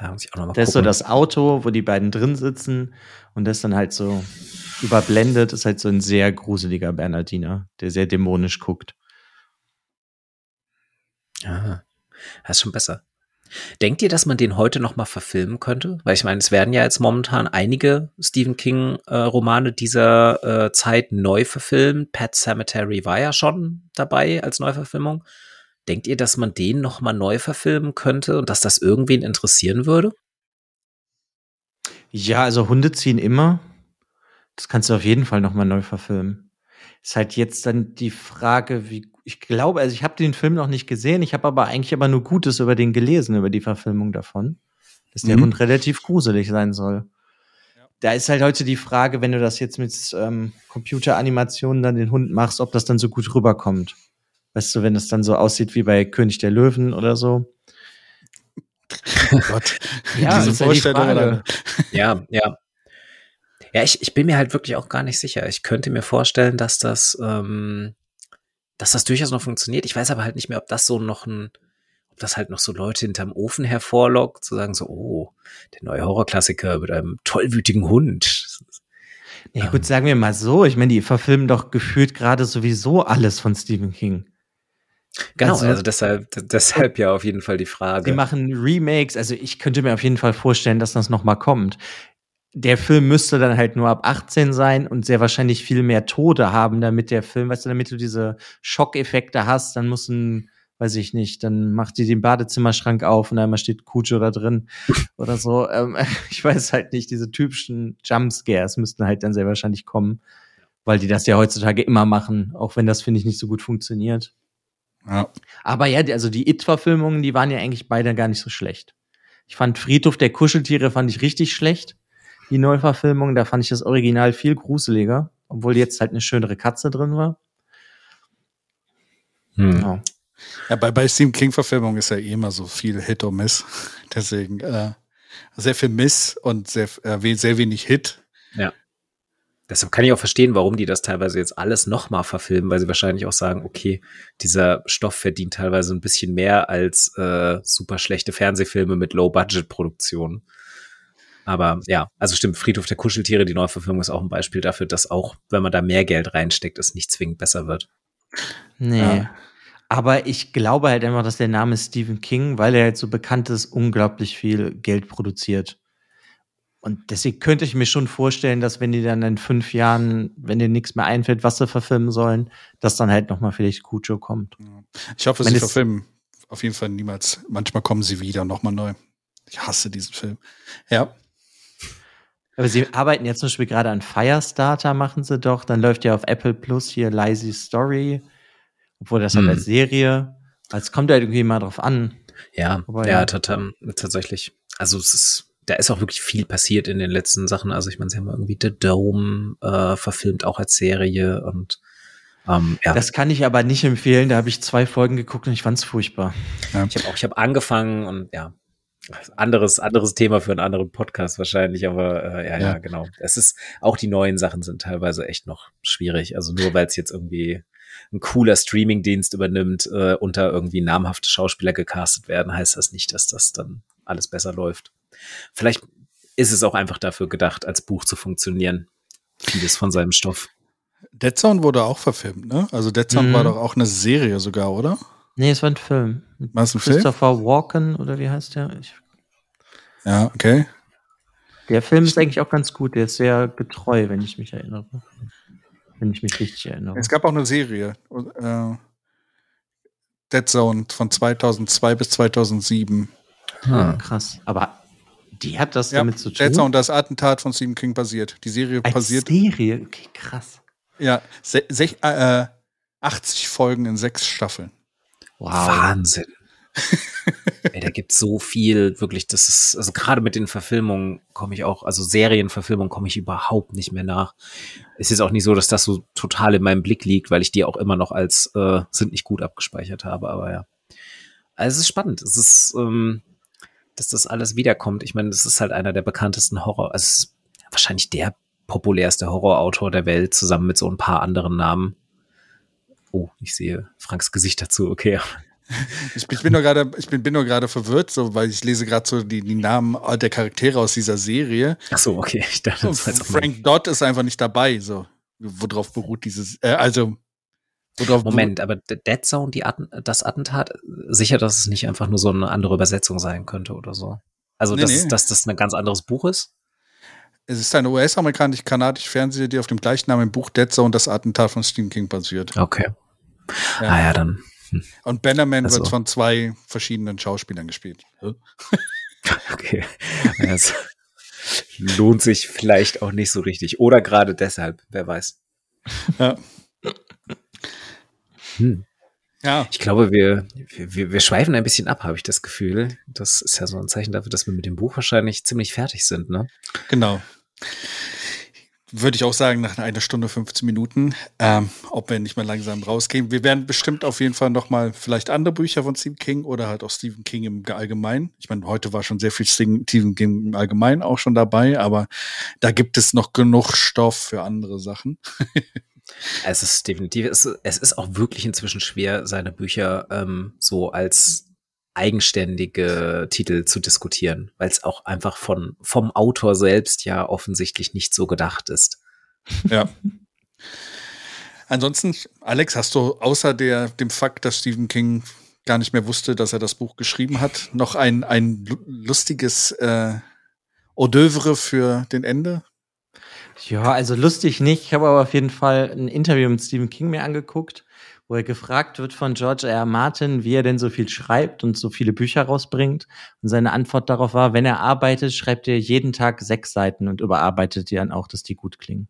Ja, muss ich auch noch mal das gucken. ist so das Auto, wo die beiden drin sitzen und das dann halt so überblendet, ist halt so ein sehr gruseliger Bernardiner, der sehr dämonisch guckt. Ja, das ist schon besser. Denkt ihr, dass man den heute noch mal verfilmen könnte? Weil ich meine, es werden ja jetzt momentan einige Stephen King äh, Romane dieser äh, Zeit neu verfilmt. Pet Cemetery war ja schon dabei als Neuverfilmung. Denkt ihr, dass man den noch mal neu verfilmen könnte und dass das irgendwen interessieren würde? Ja, also Hunde ziehen immer. Das kannst du auf jeden Fall noch mal neu verfilmen. Ist halt jetzt dann die Frage, wie ich glaube, also ich habe den Film noch nicht gesehen, ich habe aber eigentlich aber nur Gutes über den gelesen, über die Verfilmung davon. Dass der mhm. Hund relativ gruselig sein soll. Ja. Da ist halt heute die Frage, wenn du das jetzt mit ähm, Computeranimationen dann den Hund machst, ob das dann so gut rüberkommt. Weißt du, wenn es dann so aussieht wie bei König der Löwen oder so. Oh Gott. ja, diese Vorstellung. Ja, ja. Ja, ich, ich bin mir halt wirklich auch gar nicht sicher. Ich könnte mir vorstellen, dass das ähm, dass das durchaus noch funktioniert. Ich weiß aber halt nicht mehr, ob das so noch ein, ob das halt noch so Leute hinterm Ofen hervorlockt, zu sagen so, oh, der neue Horrorklassiker mit einem tollwütigen Hund. Ja gut, ähm. sagen wir mal so, ich meine, die verfilmen doch gefühlt gerade sowieso alles von Stephen King. Genau, also, also deshalb, deshalb ja auf jeden Fall die Frage. Die machen Remakes, also ich könnte mir auf jeden Fall vorstellen, dass das noch mal kommt der Film müsste dann halt nur ab 18 sein und sehr wahrscheinlich viel mehr Tode haben, damit der Film, weißt du, damit du diese Schockeffekte hast, dann muss ein, weiß ich nicht, dann macht die den Badezimmerschrank auf und einmal steht Kujo da drin oder so. Ähm, ich weiß halt nicht, diese typischen Jumpscares müssten halt dann sehr wahrscheinlich kommen, weil die das ja heutzutage immer machen, auch wenn das, finde ich, nicht so gut funktioniert. Ja. Aber ja, also die It-Verfilmungen, die waren ja eigentlich beide gar nicht so schlecht. Ich fand Friedhof der Kuscheltiere fand ich richtig schlecht die Neuverfilmung. Da fand ich das Original viel gruseliger, obwohl jetzt halt eine schönere Katze drin war. Hm. Ja. ja, bei, bei Stephen King-Verfilmungen ist ja eh immer so viel Hit und Miss. Deswegen äh, sehr viel Miss und sehr, äh, sehr wenig Hit. Ja. Deshalb kann ich auch verstehen, warum die das teilweise jetzt alles nochmal verfilmen, weil sie wahrscheinlich auch sagen, okay, dieser Stoff verdient teilweise ein bisschen mehr als äh, super schlechte Fernsehfilme mit Low-Budget-Produktionen. Aber ja, also stimmt, Friedhof der Kuscheltiere, die Neuverfilmung ist auch ein Beispiel dafür, dass auch, wenn man da mehr Geld reinsteckt, es nicht zwingend besser wird. Nee. Ja. Aber ich glaube halt einfach, dass der Name Stephen King, weil er halt so bekannt ist, unglaublich viel Geld produziert. Und deswegen könnte ich mir schon vorstellen, dass wenn die dann in fünf Jahren, wenn dir nichts mehr einfällt, was sie verfilmen sollen, dass dann halt nochmal vielleicht Cujo kommt. Ich hoffe, sie verfilmen auf jeden Fall niemals. Manchmal kommen sie wieder nochmal neu. Ich hasse diesen Film. Ja. Aber sie arbeiten jetzt zum Beispiel gerade an Firestarter, machen sie doch. Dann läuft ja auf Apple Plus hier Lazy Story, obwohl das halt hm. als Serie. Es kommt halt irgendwie mal drauf an. Ja, Aber, ja, ja. tatsächlich. Also es ist, da ist auch wirklich viel passiert in den letzten Sachen. Also ich meine, sie haben irgendwie The Dome äh, verfilmt, auch als Serie und ähm, ja. Das kann ich aber nicht empfehlen. Da habe ich zwei Folgen geguckt und ich fand es furchtbar. Ja. Ich habe auch, ich habe angefangen und ja, anderes, anderes Thema für einen anderen Podcast wahrscheinlich, aber äh, ja, ja, ja, genau. Es ist, auch die neuen Sachen sind teilweise echt noch schwierig. Also nur weil es jetzt irgendwie ein cooler Streamingdienst übernimmt äh, da irgendwie namhafte Schauspieler gecastet werden, heißt das nicht, dass das dann alles besser läuft. Vielleicht ist es auch einfach dafür gedacht, als Buch zu funktionieren. Vieles von seinem Stoff. Dead Zone wurde auch verfilmt, ne? Also Dead Zone mhm. war doch auch eine Serie sogar, oder? Nee, es war ein Film. Was ein Christopher Film? Walken oder wie heißt der? Ich ja, okay. Der Film ist eigentlich auch ganz gut. Der ist sehr getreu, wenn ich mich erinnere. Wenn ich mich richtig erinnere. Es gab auch eine Serie. Äh, Dead Zone von 2002 bis 2007. Hm. Krass. Aber die hat das ja, damit zu tun? Dead Zone, das Attentat von Stephen King basiert. Die Serie Als basiert. Serie? Okay, krass. Ja, äh, 80 Folgen in sechs Staffeln. Wow. Wahnsinn. Ey, da gibt so viel, wirklich, das ist, also gerade mit den Verfilmungen komme ich auch, also Serienverfilmungen komme ich überhaupt nicht mehr nach. Es ist auch nicht so, dass das so total in meinem Blick liegt, weil ich die auch immer noch als äh, sind nicht gut abgespeichert habe, aber ja. Also es ist spannend. Es ist, ähm, dass das alles wiederkommt. Ich meine, das ist halt einer der bekanntesten Horror, also es ist wahrscheinlich der populärste Horrorautor der Welt, zusammen mit so ein paar anderen Namen. Oh, ich sehe Franks Gesicht dazu, okay. Ich, ich bin nur gerade, ich bin, bin nur gerade verwirrt, so, weil ich lese gerade so die, die Namen der Charaktere aus dieser Serie. Ach so, okay. Ich dachte, das Frank Dodd ist einfach nicht dabei, so. Worauf beruht dieses, äh, also, Moment, aber Dead Zone, die Atten, das Attentat, sicher, dass es nicht einfach nur so eine andere Übersetzung sein könnte oder so. Also, nee, dass, nee. dass das ein ganz anderes Buch ist? Es ist eine US-amerikanisch-kanadische Fernsehserie, die auf dem gleichnamigen Buch Dead Zone, das Attentat von Stephen King basiert. Okay. Ja. Ah ja, dann und Bannerman also. wird von zwei verschiedenen Schauspielern gespielt. okay. Also, lohnt sich vielleicht auch nicht so richtig. Oder gerade deshalb, wer weiß. Ja. Hm. Ja. Ich glaube, wir, wir, wir schweifen ein bisschen ab, habe ich das Gefühl. Das ist ja so ein Zeichen dafür, dass wir mit dem Buch wahrscheinlich ziemlich fertig sind, ne? Genau würde ich auch sagen, nach einer Stunde 15 Minuten, ähm, ob wir nicht mal langsam rausgehen. Wir werden bestimmt auf jeden Fall noch mal vielleicht andere Bücher von Stephen King oder halt auch Stephen King im Allgemeinen. Ich meine, heute war schon sehr viel Stephen King im Allgemeinen auch schon dabei, aber da gibt es noch genug Stoff für andere Sachen. es ist definitiv, es ist auch wirklich inzwischen schwer, seine Bücher ähm, so als eigenständige Titel zu diskutieren, weil es auch einfach von, vom Autor selbst ja offensichtlich nicht so gedacht ist. Ja. Ansonsten, Alex, hast du außer der, dem Fakt, dass Stephen King gar nicht mehr wusste, dass er das Buch geschrieben hat, noch ein, ein lustiges äh, Hors d'oeuvre für den Ende? Ja, also lustig nicht. Ich habe aber auf jeden Fall ein Interview mit Stephen King mir angeguckt wo er gefragt wird von George R. R. Martin, wie er denn so viel schreibt und so viele Bücher rausbringt. Und seine Antwort darauf war, wenn er arbeitet, schreibt er jeden Tag sechs Seiten und überarbeitet die dann auch, dass die gut klingen.